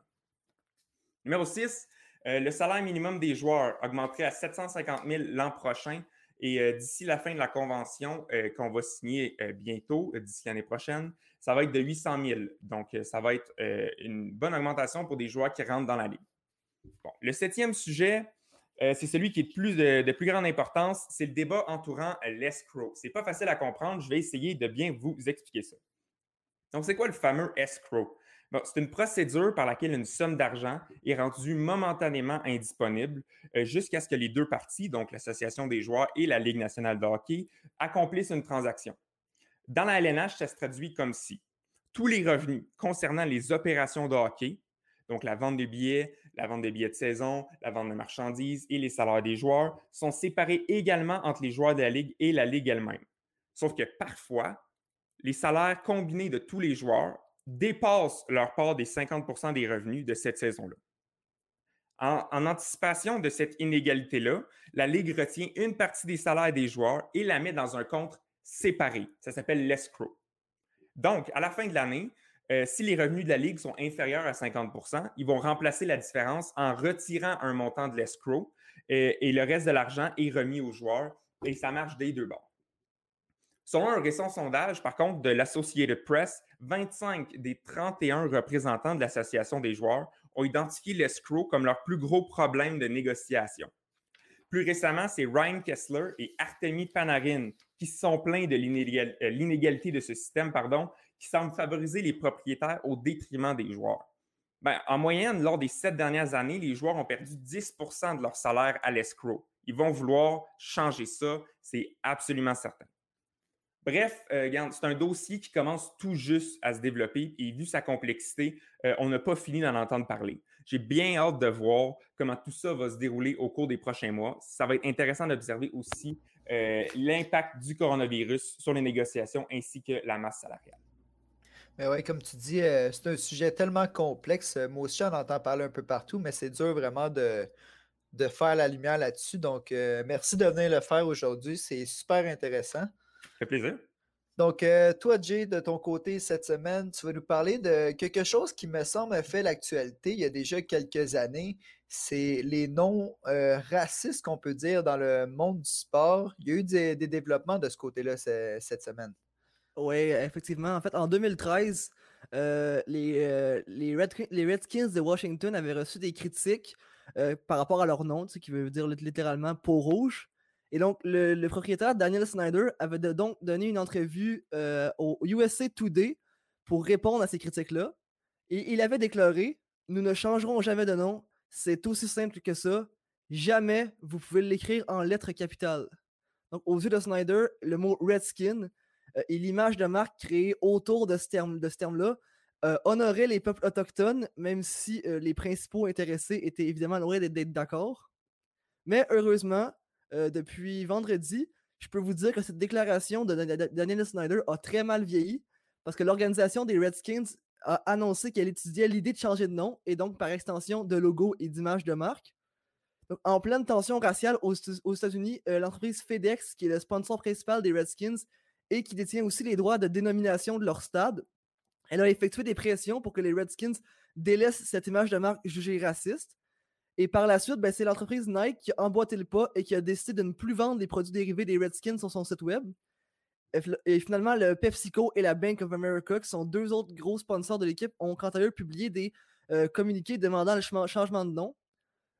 Numéro 6, euh, le salaire minimum des joueurs augmenterait à 750 000 l'an prochain et d'ici la fin de la convention qu'on va signer bientôt, d'ici l'année prochaine, ça va être de 800 000. Donc, ça va être une bonne augmentation pour des joueurs qui rentrent dans la ligue. le septième sujet, euh, c'est celui qui est de plus, de, plus grande importance, c'est le débat entourant l'escrow. C'est pas facile à comprendre, je vais essayer de bien vous expliquer ça. Donc, c'est quoi le fameux escrow? c'est une procédure par laquelle une somme d'argent est rendue momentanément indisponible euh, jusqu'à ce que les deux parties, donc l'Association des joueurs et la Ligue nationale de hockey, accomplissent une transaction. Dans la LNH, ça se traduit comme si tous les revenus concernant les opérations de hockey, donc la vente des billets, la vente des billets de saison, la vente de marchandises et les salaires des joueurs sont séparés également entre les joueurs de la Ligue et la Ligue elle-même. Sauf que parfois, les salaires combinés de tous les joueurs dépassent leur part des 50% des revenus de cette saison-là. En, en, anticipation de cette inégalité-là, la Ligue retient une partie des salaires des joueurs et la met dans un compte séparé. Ça s'appelle l'escrow. Donc, à la fin de l'année, euh, si les revenus de la Ligue sont inférieurs à 50% ils vont remplacer la différence en retirant un montant de l'escrow et, le reste de l'argent est remis aux joueurs et ça marche des deux bords. Selon un récent sondage, par contre, de l'Associated Press, 25 des 31 représentants de l'Association des joueurs ont identifié l'escrow comme leur plus gros problème de négociation. Plus récemment, c'est Ryan Kessler et Artemi Panarin qui se sont plaints de l'inégalité de ce système, pardon, qui semble favoriser les propriétaires au détriment des joueurs. Ben, en moyenne, lors des sept dernières années, les joueurs ont perdu 10% de leur salaire à l'escroc. Ils vont vouloir changer ça, c'est absolument certain. Bref, euh, c'est un dossier qui commence tout juste à se développer et vu sa complexité, euh, on n'a pas fini d'en entendre parler. J'ai bien hâte de voir comment tout ça va se dérouler au cours des prochains mois. Ça va être intéressant d'observer aussi euh, l'impact du coronavirus sur les négociations ainsi que la masse salariale. Mais oui, comme tu dis, c'est un sujet tellement complexe. Moi aussi, j'en entends parler un peu partout, mais c'est dur vraiment de, de faire la lumière là-dessus. Donc, merci de venir le faire aujourd'hui. C'est super intéressant fait plaisir. Donc, euh, toi, Jay, de ton côté, cette semaine, tu vas nous parler de quelque chose qui me semble fait l'actualité il y a déjà quelques années. C'est les noms euh, racistes qu'on peut dire dans le monde du sport. Il y a eu des, développements de ce côté-là cette semaine. Oui, effectivement. En fait, en 2013, euh, les, les, Redskins de Washington avaient reçu des critiques par rapport à leur nom, qui veut dire littéralement peau rouge. Et donc, le, propriétaire Daniel Snyder avait donc donné une entrevue euh, au USA Today pour répondre à ces critiques-là. Et il avait déclaré Nous ne changerons jamais de nom. C'est aussi simple que ça. Jamais vous pouvez l'écrire en lettres capitales. Donc, aux yeux de Snyder, le mot Redskin euh, et l'image de marque créée autour de ce terme-là euh, honorait les peuples autochtones, même si les principaux intéressés étaient évidemment loin d'être d'accord. Mais heureusement, euh, depuis vendredi, je peux vous dire que cette déclaration de Daniel Snyder a très mal vieilli parce que l'organisation des Redskins a annoncé qu'elle étudiait l'idée de changer de nom et donc par extension de logo et d'image de marque. en pleine tension raciale aux, États-Unis, euh, l'entreprise FedEx, qui est le sponsor principal des Redskins et qui détient aussi les droits de dénomination de leur stade, elle a effectué des pressions pour que les Redskins délaissent cette image de marque jugée raciste. Et par la suite, ben, c'est l'entreprise Nike qui a emboîté le pas et qui a décidé de ne plus vendre les produits dérivés des Redskins sur son site web. Et finalement, le PepsiCo et la Bank of America, qui sont deux autres gros sponsors de l'équipe, ont quant à eux publié des euh, communiqués demandant le changement de nom.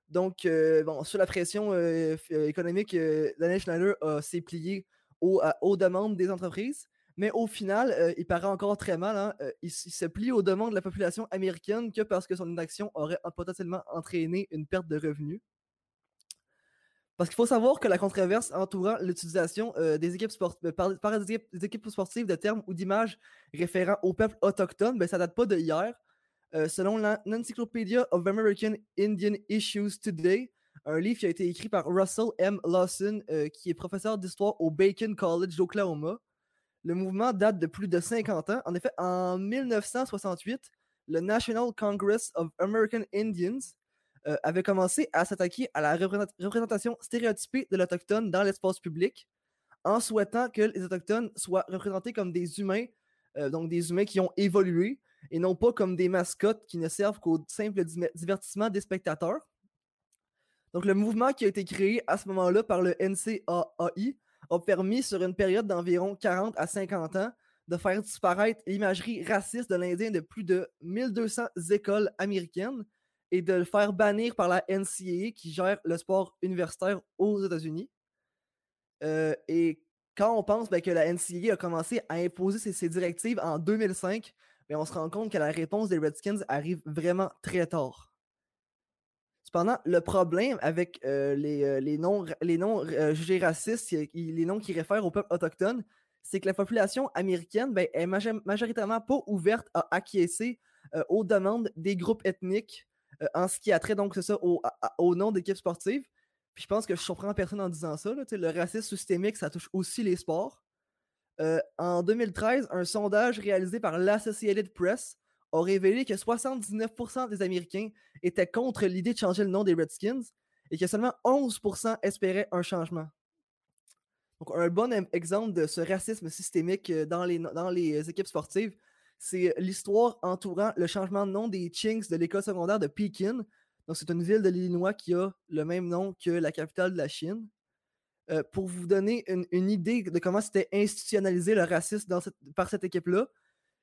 Donc, euh, bon, sur la pression euh, économique, Daniel Schneider s'est plié aux demandes des entreprises. Mais au final, il paraît encore très mal. Hein, euh, il, se plie aux demandes de la population américaine que parce que son inaction aurait potentiellement entraîné une perte de revenus. Parce qu'il faut savoir que la controverse entourant l'utilisation des équipes par, des équipes, sportives de termes ou d'images référant au peuple autochtone, ben, ça date pas de hier. selon l'Encyclopedia of American Indian Issues Today, un livre qui a été écrit par Russell M. Lawson, qui est professeur d'histoire au Bacon College d'Oklahoma, le mouvement date de plus de 50 ans. En effet, en 1968, le National Congress of American Indians euh, avait commencé à s'attaquer à la représentation stéréotypée de l'Autochtone dans l'espace public en souhaitant que les Autochtones soient représentés comme des humains, euh, donc des humains qui ont évolué, et non pas comme des mascottes qui ne servent qu'au simple divertissement des spectateurs. Donc le mouvement qui a été créé à ce moment-là par le NCAAI a permis, sur une période d'environ 40 à 50 ans, de faire disparaître l'imagerie raciste de l'Indien de plus de 1200 écoles américaines et de le faire bannir par la NCAA qui gère le sport universitaire aux États-Unis. Euh, et quand on pense ben, que la NCAA a commencé à imposer ses, directives en 2005, ben, on se rend compte que la réponse des Redskins arrive vraiment très tard. Cependant, le problème avec euh, euh, les, noms, les noms euh, jugés racistes, les noms qui réfèrent au peuple autochtone, c'est que la population américaine ben, est majoritairement pas ouverte à acquiescer aux demandes des groupes ethniques en ce qui a trait donc ça au, au nom d'équipes sportives. Puis je pense que je surprends personne en disant ça. le racisme systémique, ça touche aussi les sports. en 2013, un sondage réalisé par l'Associated Press a révélé que 79% des Américains étaient contre l'idée de changer le nom des Redskins et que seulement 11% espéraient un changement. Donc, un bon exemple de ce racisme systémique euh, dans les, les équipes sportives, c'est l'histoire entourant le changement de nom des Chinks de l'école secondaire de Pekin. Donc, c'est une ville de l'Illinois qui a le même nom que la capitale de la Chine. Euh, pour vous donner une, idée de comment c'était institutionnalisé le racisme par cette équipe-là,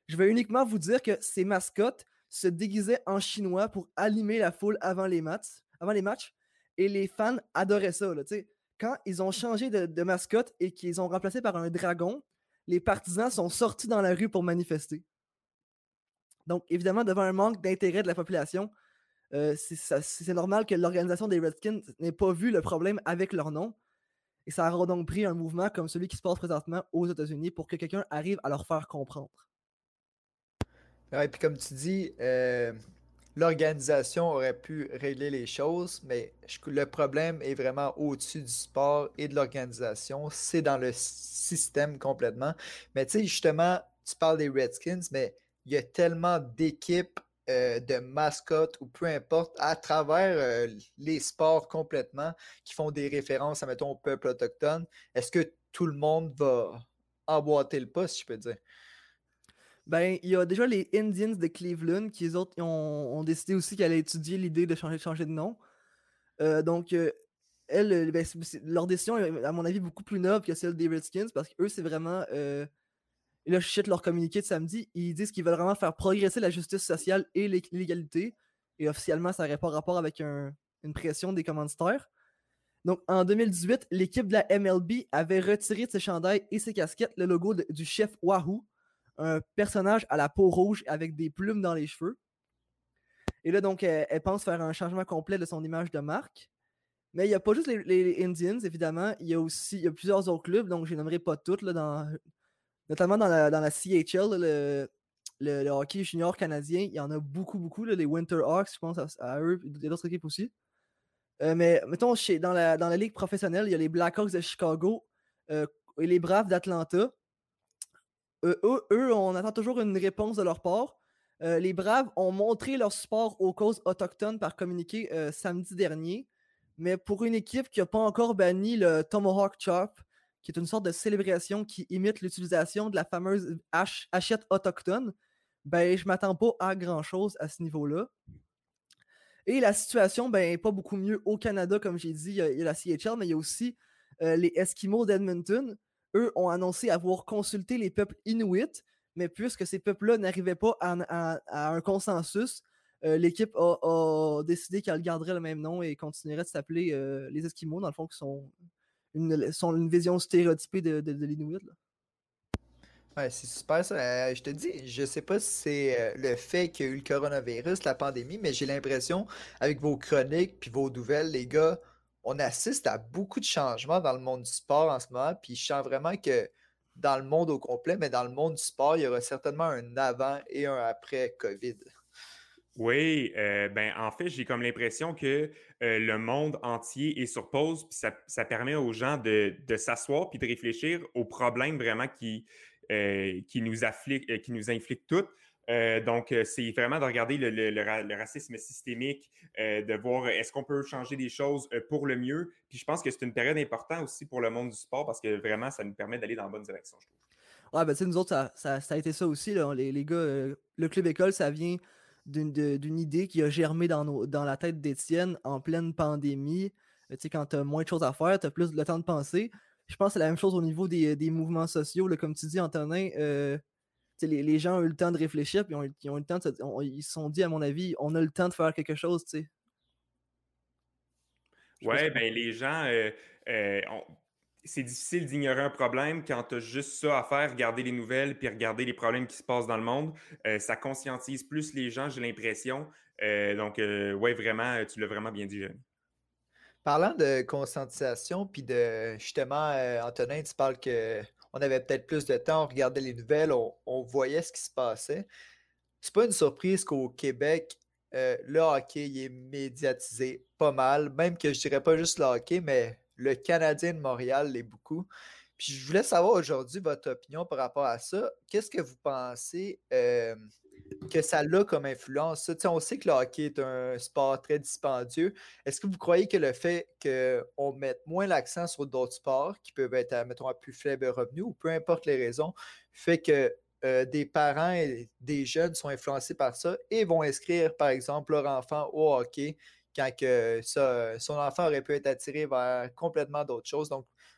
je vais uniquement vous dire que ces mascottes se déguisaient en chinois pour animer la foule avant les matchs. Et les fans adoraient ça. quand ils ont changé de, mascotte et qu'ils ont remplacé par un dragon, les partisans sont sortis dans la rue pour manifester. Donc, évidemment, devant un manque d'intérêt de la population, euh, c'est normal que l'organisation des Redskins n'ait pas vu le problème avec leur nom. Et ça aura donc pris un mouvement comme celui qui se passe présentement aux États-Unis pour que quelqu'un arrive à leur faire comprendre. Et puis comme tu dis, euh, l'organisation aurait pu régler les choses, mais le problème est vraiment au-dessus du sport et de l'organisation. C'est dans le système complètement. Mais tu sais, justement, tu parles des Redskins, mais il y a tellement d'équipes euh, de mascottes ou peu importe, à travers euh, les sports complètement qui font des références, à mettons, au peuple autochtone, est-ce que tout le monde va emboîter le pas, si je peux dire? Ben, il y a déjà les Indians de Cleveland qui, autres, ont, décidé aussi qu'elle allait étudier l'idée de changer, de nom. Euh, donc, elle, ben, leur décision est, à mon avis, beaucoup plus noble que celle des Redskins parce qu'eux, c'est vraiment et là, je cite leur communiqué de samedi. Ils disent qu'ils veulent vraiment faire progresser la justice sociale et l'égalité. Et officiellement, ça n'aurait pas rapport avec une pression des commanditaires. Donc, en 2018, l'équipe de la MLB avait retiré de ses chandails et ses casquettes le logo du chef Wahoo, un personnage à la peau rouge avec des plumes dans les cheveux. Et là, donc, elle, pense faire un changement complet de son image de marque. Mais il n'y a pas juste les, Indians, évidemment. Il y a aussi il y a plusieurs autres clubs, donc je les nommerai pas toutes là, dans, notamment dans la, dans la CHL, le, le, hockey junior canadien, il y en a beaucoup, beaucoup. les Winter Hawks, je pense à, eux, il y a d'autres équipes aussi. Euh, mais mettons, chez, dans, la, dans la ligue professionnelle, il y a les Blackhawks de Chicago euh, et les Braves d'Atlanta. Euh, eux, on attend toujours une réponse de leur part. les Braves ont montré leur support aux causes autochtones par communiqué samedi dernier. Mais pour une équipe qui n'a pas encore banni le Tomahawk Chop, qui est une sorte de célébration qui imite l'utilisation de la fameuse hachette autochtone, ben, je m'attends pas à grand-chose à ce niveau-là. Et la situation, ben, pas beaucoup mieux au Canada, comme j'ai dit, il y, a, la CHL, mais il y a aussi euh, les Esquimaux d'Edmonton. Eux ont annoncé avoir consulté les peuples inuits, mais puisque ces peuples-là n'arrivaient pas à, un consensus, euh, l'équipe a, décidé qu'elle garderait le même nom et continuerait de s'appeler euh, les Esquimaux, dans le fond, qui sont une, vision stéréotypée de, l'Inuit. Ouais, c'est super ça. Euh, je te dis, je sais pas si c'est le fait qu'il y a eu le coronavirus, la pandémie, mais j'ai l'impression, avec vos chroniques puis vos nouvelles, les gars, on assiste à beaucoup de changements dans le monde du sport en ce moment. Puis je sens vraiment que dans le monde au complet, mais dans le monde du sport, il y aura certainement un avant et un après COVID. Oui, euh, ben en fait, j'ai comme l'impression que euh, le monde entier est sur pause, puis ça, permet aux gens de, s'asseoir puis de réfléchir aux problèmes vraiment qui, euh, qui, nous, affliquent, qui nous toutes. Donc, c'est vraiment de regarder le, racisme systémique, de voir est-ce qu'on peut changer des choses pour le mieux. Puis je pense que c'est une période importante aussi pour le monde du sport parce que vraiment, ça nous permet d'aller dans la bonne direction, je trouve. Ouais, ben tu sais, nous autres, ça, a été ça aussi, les, les, gars. le club école, ça vient d'une idée qui a germé dans, dans la tête d'Étienne en pleine pandémie. Euh, tu sais, quand tu as moins de choses à faire, tu as plus le temps de penser. Je pense que c'est la même chose au niveau des, mouvements sociaux. comme tu dis, Antonin, euh, les, les, gens ont eu le temps de réfléchir, puis ils ont, eu le temps ils se sont dit, à mon avis, on a le temps de faire quelque chose, tu sais. Ouais, ben les gens, euh, c'est difficile d'ignorer un problème quand tu as juste ça à faire, regarder les nouvelles puis regarder les problèmes qui se passent dans le monde. Euh, ça conscientise plus les gens, j'ai l'impression. Euh, donc, euh, ouais, vraiment, tu l'as vraiment bien dit, Jeanne. Parlant de conscientisation, puis de justement, Antonin, tu parles qu'on avait peut-être plus de temps, on regardait les nouvelles, on, voyait ce qui se passait. C'est pas une surprise qu'au Québec, le hockey est médiatisé pas mal, même que je dirais pas juste le hockey, mais le Canadien de Montréal l'est beaucoup. Puis je voulais savoir aujourd'hui votre opinion par rapport à ça. Qu'est-ce que vous pensez euh, que ça a comme influence? on sait que le hockey est un sport très dispendieux. Est-ce que vous croyez que le fait qu'on mette moins l'accent sur d'autres sports qui peuvent être, mettons, à plus faible revenu ou peu importe les raisons, fait que euh, des parents et des jeunes sont influencés par ça et vont inscrire, par exemple, leur enfant au hockey quand que son enfant aurait pu être attiré vers complètement d'autres choses?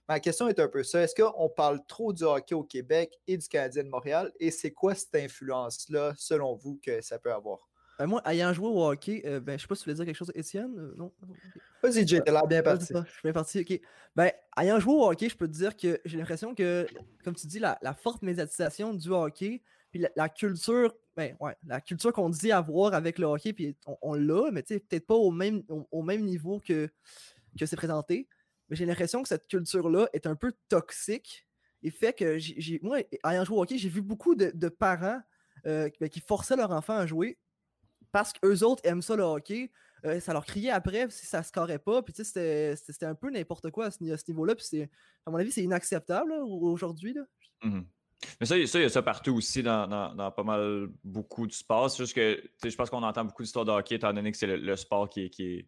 Ma question est un peu ça. Est-ce qu'on parle trop du hockey au Québec et du Canadien de Montréal? Et c'est quoi cette influence-là, selon vous, que ça peut avoir? Ben, moi, ayant joué au hockey, euh, ben, je ne sais pas si tu voulais dire quelque chose, Étienne. Euh, non? Vas-y, Jay, t'as l'air bien parti. Je suis bien parti, ok. Ben, ayant joué au hockey, je peux te dire que j'ai l'impression que, comme tu dis, la, forte médiatisation du hockey, puis la, culture, ben ouais, la culture qu'on dit avoir avec le hockey, puis on, l'a, mais peut-être pas au même, au, même niveau que, que c'est présenté. Mais j'ai l'impression que cette culture-là est un peu toxique et fait que j'ai, moi, ayant joué au hockey, j'ai vu beaucoup de, parents euh, ben, qui forçaient leurs enfants à jouer parce qu'eux autres aiment ça le hockey. Euh, ça leur criait après si ça se carrait pas. Puis c'était, c'était un peu n'importe quoi à ce, niveau-là. Puis à mon avis, c'est inacceptable aujourd'hui. Mmh Mais ça, il y a ça partout aussi dans, pas mal beaucoup de sports. C'est juste que je pense qu'on entend beaucoup d'histoires de hockey étant donné que c'est le, sport qui est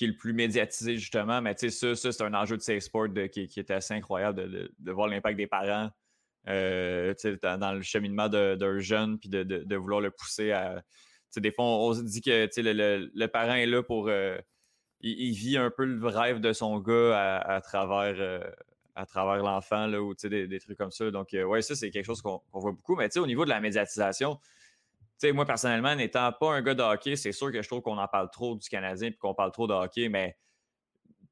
le plus médiatisé, justement. Mais tu sais, ça, c'est un enjeu de safe sport qui, est assez incroyable de, voir l'impact des parents euh, dans, le cheminement d'un jeune, puis de, vouloir le pousser à. Des fois, on, se dit que le, le, parent est là pour. Euh, il, vit un peu le rêve de son gars à, travers. Euh, à travers l'enfant, ou des, des trucs comme ça. Donc, ouais, ça, c'est quelque chose qu'on voit beaucoup. Mais au niveau de la médiatisation, moi, personnellement, n'étant pas un gars de hockey, c'est sûr que je trouve qu'on en parle trop du Canadien et qu'on parle trop de hockey, mais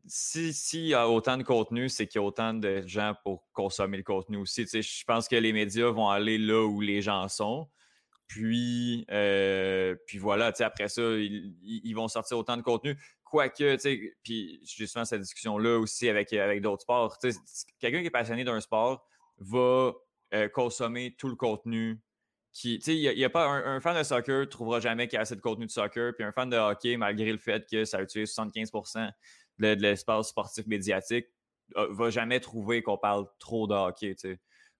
s'il si y a autant de contenu, c'est qu'il y a autant de gens pour consommer le contenu aussi. je pense que les médias vont aller là où les gens sont. Puis, euh, puis voilà, après ça, ils, vont sortir autant de contenu. Quoique, puis j'ai souvent cette discussion-là aussi avec, avec d'autres sports. Quelqu'un qui est passionné d'un sport va euh, consommer tout le contenu il n'y a, pas un, fan de soccer ne trouvera jamais qu'il y a assez de contenu de soccer, puis un fan de hockey, malgré le fait que ça utilise 75% de, l'espace sportif médiatique, ne va jamais trouver qu'on parle trop de hockey,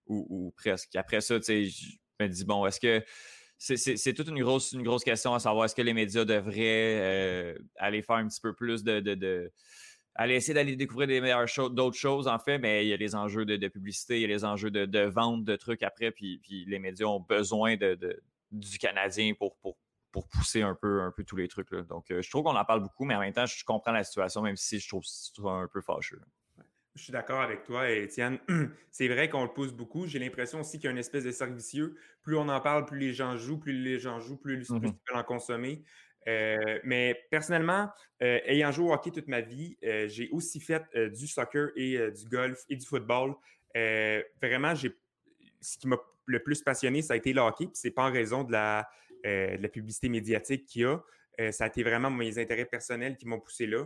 ou, ou, presque. Après ça, je me dis, bon, est-ce que c'est toute une grosse, une grosse question à savoir est-ce que les médias devraient euh, aller faire un petit peu plus de aller essayer d'aller découvrir des meilleures choses, d'autres choses, en fait, mais il y a les enjeux de, publicité, il y a les enjeux de, vente de trucs après, puis, puis, les médias ont besoin de, du Canadien pour, pour, pour, pousser un peu, un peu tous les trucs. Là. Donc, euh, je trouve qu'on en parle beaucoup, mais en même temps, je comprends la situation, même si je trouve ça un peu fâcheux. Je suis d'accord avec toi, Étienne. C'est vrai qu'on le pousse beaucoup. J'ai l'impression aussi qu'il y a une espèce de cercle vicieux. Plus on en parle, plus les gens jouent, plus les gens jouent, plus, plus ils veulent en consommer. Euh, mais personnellement, euh, ayant joué au hockey toute ma vie, euh, j'ai aussi fait du soccer et du golf et du football. vraiment, ce qui m'a le plus passionné, ça a été le hockey. Ce n'est pas en raison de la publicité médiatique qu'il y a. ça a été vraiment mes intérêts personnels qui m'ont poussé là.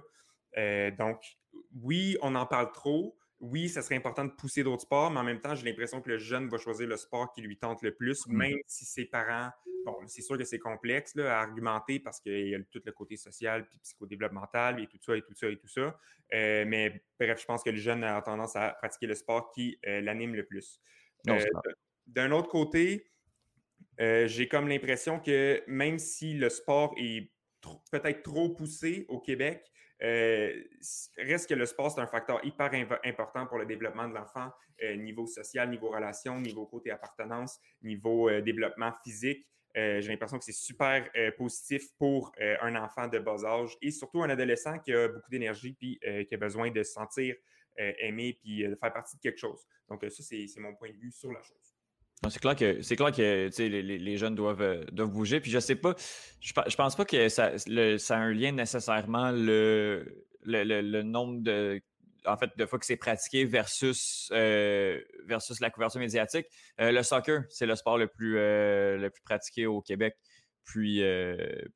donc, oui, on en parle trop oui, ça serait important de pousser d'autres sports, mais en même temps, j'ai l'impression que le jeune va choisir le sport qui lui tente le plus, mmh. même si ses parents, bon, c'est sûr que c'est complexe à argumenter parce qu'il y a tout le côté social, puis psychodéveloppemental, et tout ça, et tout ça, et tout ça. Euh, mais bref, je pense que le jeune a tendance à pratiquer le sport qui euh, l'anime le plus. Euh, d'un autre côté, j'ai comme l'impression que même si le sport est peut-être trop poussé au Québec, euh, reste que le sport, c'est un facteur hyper important pour le développement de l'enfant, euh, niveau social, niveau relation, niveau côté appartenance, niveau euh, développement physique. J'ai l'impression que c'est super positif pour un enfant de bas âge et surtout un adolescent qui a beaucoup d'énergie puis qui a besoin de se sentir aimé puis de faire partie de quelque chose. Donc, ça, c'est mon point de vue sur la chose. C'est clair que c'est clair que les, jeunes doivent, euh, doivent bouger. Puis je sais pas, je, pense pas que ça, a un lien nécessairement le, le, nombre de en fait de fois que c'est pratiqué versus, euh, versus la couverture médiatique. Euh, le soccer, c'est le sport le plus, le plus pratiqué au Québec. Puis,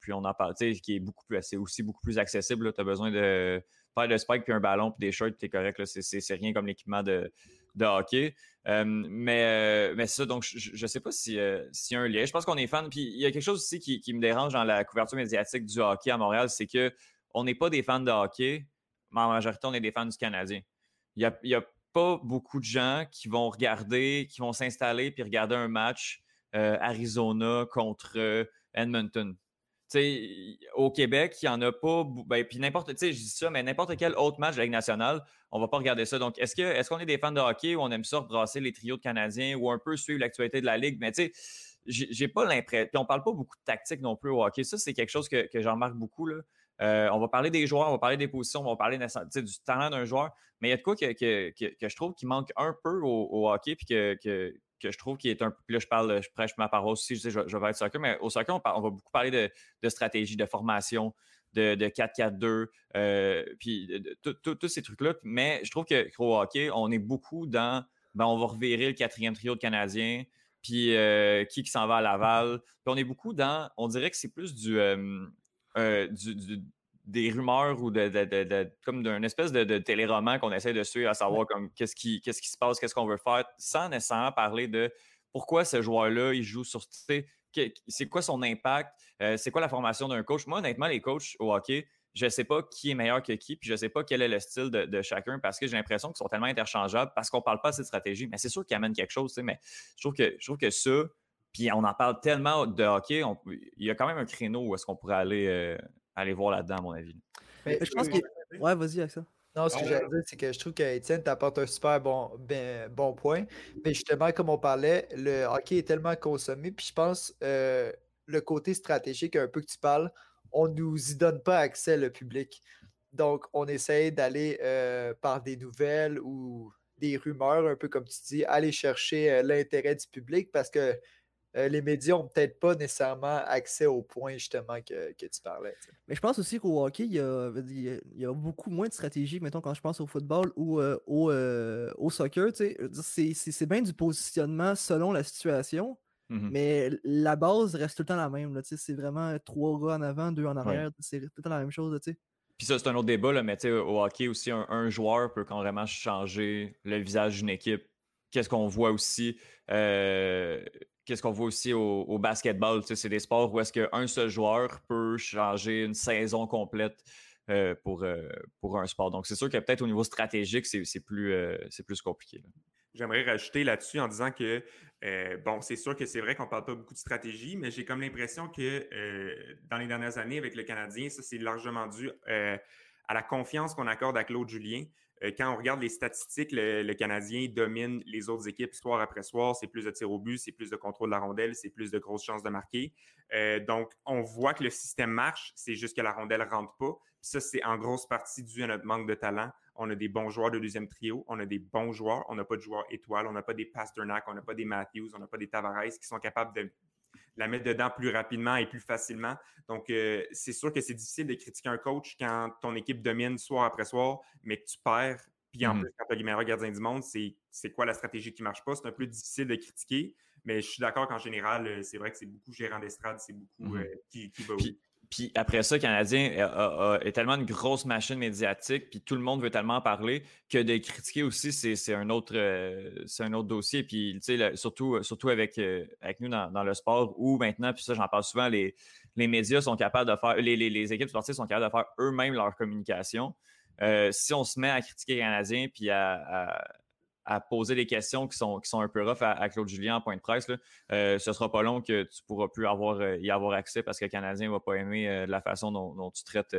puis on en parle, qui est beaucoup plus, c'est aussi beaucoup plus accessible. Tu as besoin de faire de spike puis un ballon puis des shorts, tu es correct. C'est rien comme l'équipement de, de hockey. Euh, mais, euh, mais ça, donc, je ne sais pas euh, s'il y a un lien. Je pense qu'on est fan. Puis il y a quelque chose aussi qui, me dérange dans la couverture médiatique du hockey à Montréal, c'est qu'on n'est pas des fans de hockey, mais en majorité, on est des fans du Canadien. Il n'y a, pas beaucoup de gens qui vont regarder, qui vont s'installer puis regarder un match Arizona contre Edmonton au Québec, il n'y en a pas. Ben, puis n'importe, je dis ça, mais n'importe quel autre match de la Ligue nationale, on va pas regarder ça. Donc, est-ce, est-ce qu'on est des fans de hockey ou on aime ça brasser les trios de Canadiens ou un peu suivre l'actualité de la Ligue? Mais tu sais, j'ai, pas l'impression. Puis on parle pas beaucoup de tactique non plus au hockey. Ça, c'est quelque chose que, que j'en remarque beaucoup. Euh, on va parler des joueurs, on va parler des positions, on va parler du talent d'un joueur. Mais il y a de quoi que, que, je trouve qui manque un peu au, hockey puis que je trouve qui est un peu. Là, je parle, je prêche ma parole aussi, je, sais, je, vais être soccer, mais au soccer, on, va beaucoup parler de, stratégie, de formation, de, 4-4-2, euh, puis tous ces trucs-là. Mais je trouve que au hockey, on est beaucoup dans. Ben, on va revirer le quatrième trio de Canadiens, puis euh, qui, qui s'en va à Laval. Puis on est beaucoup dans. On dirait que c'est plus du, du des rumeurs ou de, comme d'un espèce de, téléroman qu'on essaie de suivre à savoir comme qu'est-ce qui, qu'est-ce qui se passe, qu'est-ce qu'on veut faire, sans nécessairement parler de pourquoi ce joueur-là, il joue sur. C'est quoi son impact? Euh, c'est quoi la formation d'un coach? Moi, honnêtement, les coachs au hockey, je ne sais pas qui est meilleur que qui, puis je ne sais pas quel est le style de, chacun parce que j'ai l'impression qu'ils sont tellement interchangeables parce qu'on ne parle pas de stratégie. Mais c'est sûr qu'ils amènent quelque chose, mais je trouve que, je trouve que ça, puis on en parle tellement de hockey, il y a quand même un créneau où est-ce qu'on pourrait aller, euh, aller voir là-dedans, à mon avis. Mais je pense que. Ouais, vas-y, avec ça. Non, ce que j'allais dire, c'est que je trouve qu'Étienne t'apporte un super bon, ben, bon point. Mais justement, comme on parlait, le hockey est tellement consommé. Puis je pense euh, le côté stratégique, un peu que tu parles, on ne nous y donne pas accès, le public. Donc, on essaye d'aller euh, par des nouvelles ou des rumeurs, un peu comme tu dis, aller chercher euh, l'intérêt du public parce que euh, les médias n'ont peut-être pas nécessairement accès au point justement que, tu parlais. Mais je pense aussi qu'au hockey, il y, a, beaucoup moins de stratégie, mettons, quand je pense au football ou euh, au, euh, au, soccer. C'est bien du positionnement selon la situation, mmh mais la base reste tout le temps la même. C'est vraiment trois gars en avant, deux en arrière. C'est tout le temps la même chose. Puis ça, c'est un autre débat, là, mais au hockey aussi, un, joueur peut quand vraiment changer le visage d'une équipe. Qu'est-ce qu'on voit aussi? Qu'est-ce qu'on voit aussi au, basketball. C'est des sports où est-ce qu'un seul joueur peut changer une saison complète euh, pour, euh, pour un sport. Donc, c'est sûr que peut-être au niveau stratégique, c'est plus, euh, plus compliqué. J'aimerais rajouter là-dessus en disant que, bon, c'est sûr que c'est vrai qu'on ne parle pas beaucoup de stratégie, mais j'ai comme l'impression que dans les dernières années, avec le Canadien, ça, c'est largement dû à la confiance qu'on accorde à Claude Julien. Euh, quand on regarde les statistiques, le, Canadien domine les autres équipes soir après soir. C'est plus de tirs au but, c'est plus de contrôle de la rondelle, c'est plus de grosses chances de marquer. Euh, donc, on voit que le système marche, c'est juste que la rondelle rentre pas. ça, c'est en grosse partie dû à notre manque de talent. On a des bons joueurs de deuxième trio, on a des bons joueurs, on n'a pas de joueurs étoiles, on n'a pas des Pasternak, on n'a pas des Matthews, on n'a pas des Tavares qui sont capables de la mettre dedans plus rapidement et plus facilement. Donc, euh, c'est sûr que c'est difficile de critiquer un coach quand ton équipe domine soir après soir, mais que tu perds. Puis en mmh plus, quand tu as meilleur gardien du monde, c'est quoi la stratégie qui ne marche pas? C'est un peu difficile de critiquer, mais je suis d'accord qu'en général, euh, c'est vrai que c'est beaucoup gérant d'estrade, c'est beaucoup mmh euh, qui, qui va puis après ça, le Canadien est tellement une grosse machine médiatique, puis tout le monde veut tellement en parler que de critiquer aussi, c'est un, autre, euh, un autre dossier. Puis, tu sais, surtout, surtout avec, euh, avec nous dans, le sport, où maintenant, puis ça, j'en parle souvent, les, les médias sont capables de faire, les, les, équipes sportives sont capables de faire eux-mêmes leur communication. Euh, si on se met à critiquer les Canadiens puis à poser des questions qui sont, qui sont un peu rough à, Claude Julien en point de presse, là, euh, ce sera pas long que tu pourras plus avoir, euh, y avoir accès parce que le Canadien va pas aimer euh, la façon dont, tu traites.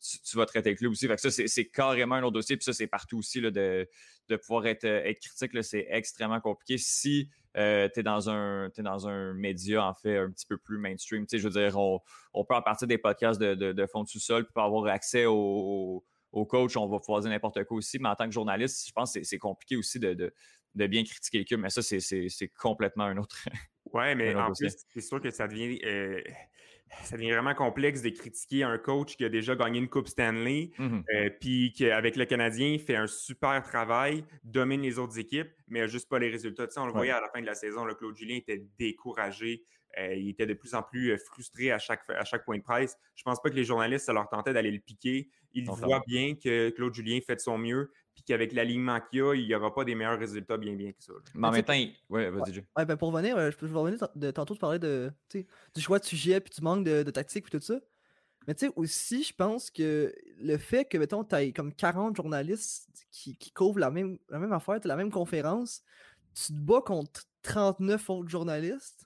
Tu, vas traiter le club aussi. ça, c'est carrément un autre dossier. Puis ça, c'est partout aussi là, de, de pouvoir être, être critique. C'est extrêmement compliqué. Si tu es, dans un, dans un média, en fait, un petit peu plus mainstream, je veux dire, on, on, peut en partir des podcasts de, de, fond de sous-sol, puis avoir accès au au coach, on va pouvoir dire n'importe quoi aussi. Mais en tant que journaliste, je pense que c'est compliqué aussi de, bien critiquer l'équipe. Mais ça, c'est complètement un autre. Oui, mais en plus, c'est sûr que ça devient. Euh, ça devient vraiment complexe de critiquer un coach qui a déjà gagné une Coupe Stanley, mmh euh, puis qui, avec le Canadien, fait un super travail, domine les autres équipes, mais n'a juste pas les résultats. on le voyait à la fin de la saison, le Claude Julien était découragé. Euh, il était de plus en plus euh, frustré à chaque, à chaque point de presse. Je pense pas que les journalistes, ça leur tentait d'aller le piquer. Ils voient bien que Claude Julien fait de son mieux, puis qu'avec l'alignement qu'il y a, il n'y aura pas des meilleurs résultats bien bien que ça. Mais en même temps, ouais, vas-y, ouais, ben pour revenir, je peux revenir de, tantôt de parler de, du choix de sujet, puis du manque de, de tactique, puis tout ça. Mais tu sais, aussi, je pense que le fait que, mettons, tu as comme 40 journalistes qui, qui couvrent la même, la même affaire, la même conférence, tu te bats contre 39 autres journalistes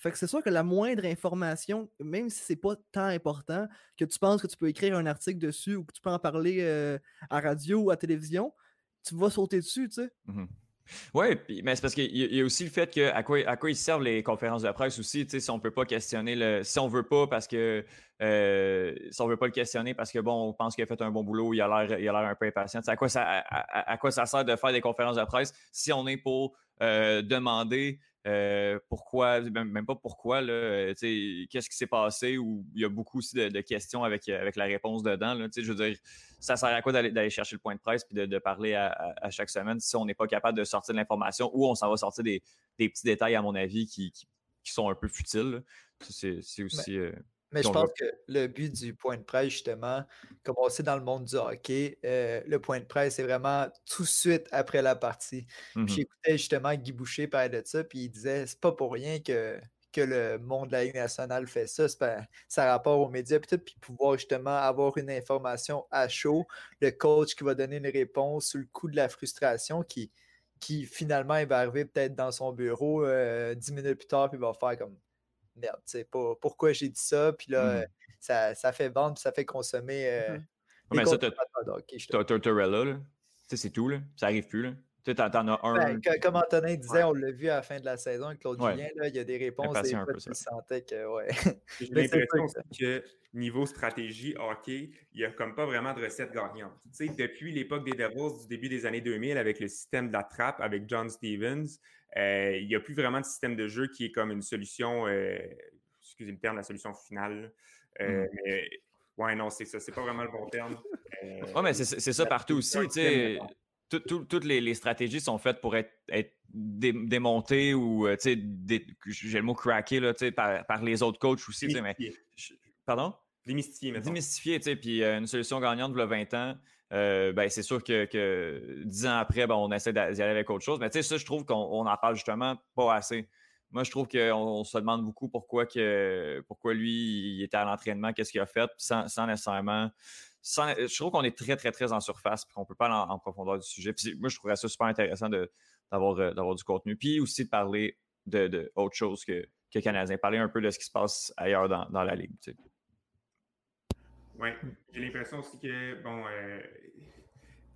fait que c'est sûr que la moindre information, même si c'est pas tant important, que tu penses que tu peux écrire un article dessus ou que tu peux en parler euh, à radio ou à télévision, tu vas sauter dessus, tu sais. Mmh oui, mais c'est parce qu'il y, a aussi le fait que à quoi, à quoi ils servent les conférences de presse aussi, tu sais, si on peut pas questionner le. Si on veut pas parce que euh, si on veut pas le questionner parce que bon, on pense qu'il a fait un bon boulot, il a l'air, il a l'air un peu impatient. À quoi, ça, à, quoi ça sert de faire des conférences de presse si on est pour demander pourquoi, même pas pourquoi, qu'est-ce qui s'est passé, ou il y a beaucoup aussi de, questions avec, avec la réponse dedans. Là, je veux dire, ça sert à quoi d'aller chercher le point de presse et de, parler à, chaque semaine si on n'est pas capable de sortir de l'information ou on s'en va sortir des, petits détails, à mon avis, qui, sont un peu futiles. C'est aussi. Mais je pense que le but du point de presse, justement, comme on sait dans le monde du hockey, euh, le point de presse, c'est vraiment tout de suite après la partie. Mmh j'écoutais justement Guy Boucher parler de ça, puis il disait c'est pas pour rien que, que le monde de la Ligue nationale fait ça. ça rapport aux médias, puis puis pouvoir justement avoir une information à chaud, le coach qui va donner une réponse sur le coup de la frustration qui, qui finalement il va arriver peut-être dans son bureau euh, dix minutes plus tard, puis il va faire comme merde, tu sais, pourquoi j'ai dit ça, puis là, mmh. ça, ça, fait vendre, puis ça fait consommer. Euh, mmh mais ça, t'as Tortorella, là. Tu sais, c'est tout, là. Ça arrive plus, là. Tu sais, t'en as un. Ben, comme Antonin disait, on l'a vu à la fin de la saison avec Claude Julien, là, il y a des réponses et il sentait que, ouais. J'ai l'impression que niveau stratégie hockey, il n'y a comme pas vraiment de recette gagnante. Tu sais, depuis l'époque des Devils du début des années 2000 avec le système de la trappe avec John Stevens, euh, il n'y a plus vraiment de système de jeu qui est comme une solution, euh, excusez le terme, la solution finale. Euh, hmm. Mais ouais, non, c'est ça, c'est pas vraiment le bon terme. oui, mais c'est ça partout aussi, tu sais. toutes les, stratégies sont faites pour être, démontées ou, tu sais, j'ai le mot craqué, là, tu sais, par, les autres coachs aussi, tu sais, mais... Pardon? Démystifier, maintenant. Démystifier, tu sais, puis une solution gagnante, a 20 ans, euh, ben, c'est sûr que, dix ans après, ben, on essaie d'y aller avec autre chose. Mais tu sais, ça, je trouve qu'on en parle justement pas assez. Moi, je trouve qu'on se demande beaucoup pourquoi, que, pourquoi lui, il était à l'entraînement, qu'est-ce qu'il a fait, sans, nécessairement. je trouve qu'on est très, très, très en surface, et qu'on peut pas aller en, profondeur du sujet. Puis moi, je trouverais ça super intéressant euh, d'avoir du contenu. Puis aussi de parler de, chose que, que Canadien, parler un peu de ce qui se passe ailleurs dans, la Ligue. Oui, j'ai l'impression aussi que, bon, euh,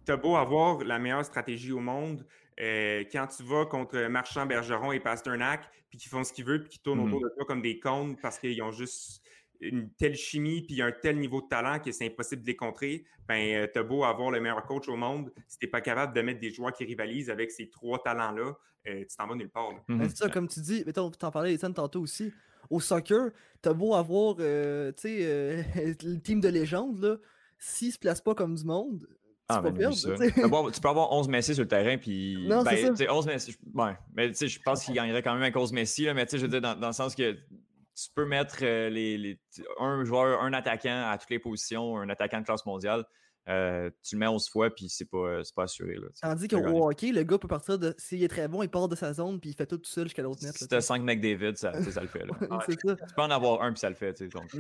t'as beau avoir la meilleure stratégie au monde, euh, quand tu vas contre Marchand, Bergeron et Pasternak, puis qu'ils font ce qu'ils veulent, puis qu'ils tournent autour mm-hmm. de toi comme des cônes parce qu'ils ont juste une telle chimie puis un tel niveau de talent que c'est impossible de les contrer, ben euh, t'as beau avoir le meilleur coach au monde, si t'es pas capable de mettre des joueurs qui rivalisent avec ces trois talents-là, tu t'en vas nulle part. Ben, c'est ça, comme tu dis, mais t'en parlais, Étienne, tantôt aussi au soccer, t'as beau avoir euh, euh, le team de légende, là, s'il se place pas comme du monde, ah, tu, peux perdre, tu peux avoir 11 Messi sur le terrain, puis. Non, ben, c'est 11 Messi. Ouais, mais je pense qu'il gagnerait quand même avec 11 Messi, là, mais je veux dire, dans, dans, le sens que tu peux mettre euh, les, les, un joueur, un attaquant à toutes les positions, un attaquant de classe mondiale. Euh, tu le mets 11 fois, puis c'est pas, pas assuré. Là, Tandis qu'au hockey, le gars peut partir de. S'il est très bon, il part de sa zone, puis il fait tout, tout seul jusqu'à l'autre net. Si t'as 5 McDavid, ça, ça le fait. Là. Tu peux en avoir un, puis ça le fait. Tu sais, donc.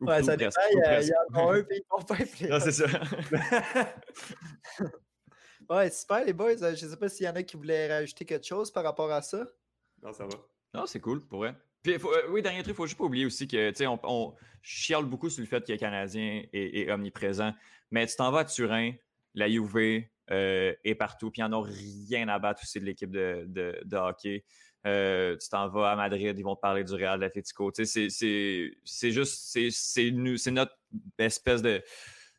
ouais, ça dépend. Il y, en a un, puis il part pas. Non, c'est ça. ouais, super, les boys. Je sais pas s'il y en a qui voulaient rajouter quelque chose par rapport à ça. Non, ça va. Non, c'est cool, pour vrai. Puis, euh, oui, dernier truc, il faut juste pas oublier aussi que, tu sais, on, on, chiale beaucoup sur le fait qu'il est Canadien et omniprésent. Mais tu t'en vas à Turin, la UV euh, est partout, puis ils n'en ont rien à battre aussi de l'équipe de, de, hockey. Euh, tu t'en vas à Madrid, ils vont te parler du Real d'Atletico. Tu sais, c'est juste, c'est notre espèce de.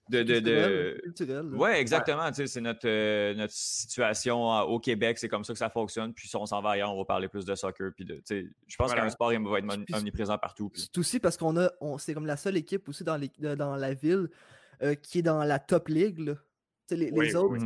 De, de, de... Ouais, exactement. C'est notre, euh, notre situation au Québec, c'est comme ça que ça fonctionne. Puis si on s'en va ailleurs, on va parler plus de soccer. Puis de, je pense qu'un sport il va être omniprésent partout. C'est aussi parce qu'on a, on, c'est comme la seule équipe aussi dans, les, dans la ville euh, qui est dans la top league. Les, autres,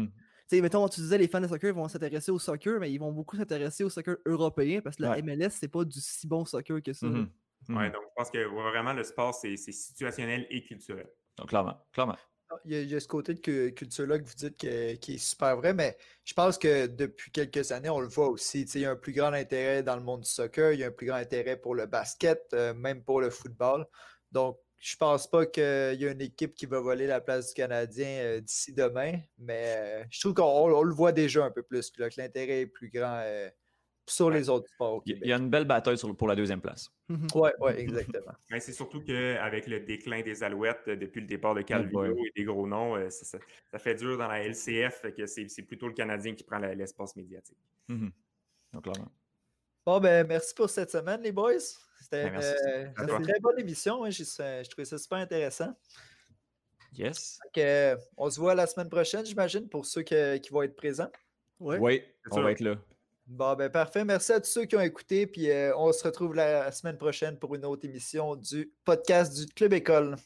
mettons, tu disais les fans de soccer vont s'intéresser au soccer, mais ils vont beaucoup s'intéresser au soccer européen parce que la MLS, c'est pas du si bon soccer que ça. Oui, mm-hmm. donc je pense que vraiment le sport, c'est situationnel et culturel. Donc, clairement, clairement. Ah, il y, a, ce côté de culture-là que vous dites qui est super vrai, mais je pense que depuis quelques années, on le voit aussi. Il y a un plus grand intérêt dans le monde du soccer, il y a un plus grand intérêt pour le basket, euh, même pour le football. Donc, je pense pas qu'il y a une équipe qui va voler la place du Canadien euh, d'ici demain, mais euh, je trouve qu'on le voit déjà un peu plus, que l'intérêt est plus grand euh, sur les autres sports. Il y a une belle bataille pour la deuxième place. Oui, ouais, exactement. c'est surtout qu'avec le déclin des Alouettes depuis le départ de Calvino et des gros noms, ça, fait dur dans la LCF, que c'est plutôt le Canadien qui prend l'espace médiatique. Mm-hmm. Donc, clairement. Bon, ben, merci pour cette semaine, les boys. C'était ben, une, très bonne émission. Hein. Je trouvais ça super intéressant. Yes. on se voit la semaine prochaine, j'imagine, pour ceux qui vont être présents. Oui, on va être là. Bon, ben parfait. Merci à tous ceux qui ont écouté. Puis on se retrouve la semaine prochaine pour une autre émission du podcast du Club École.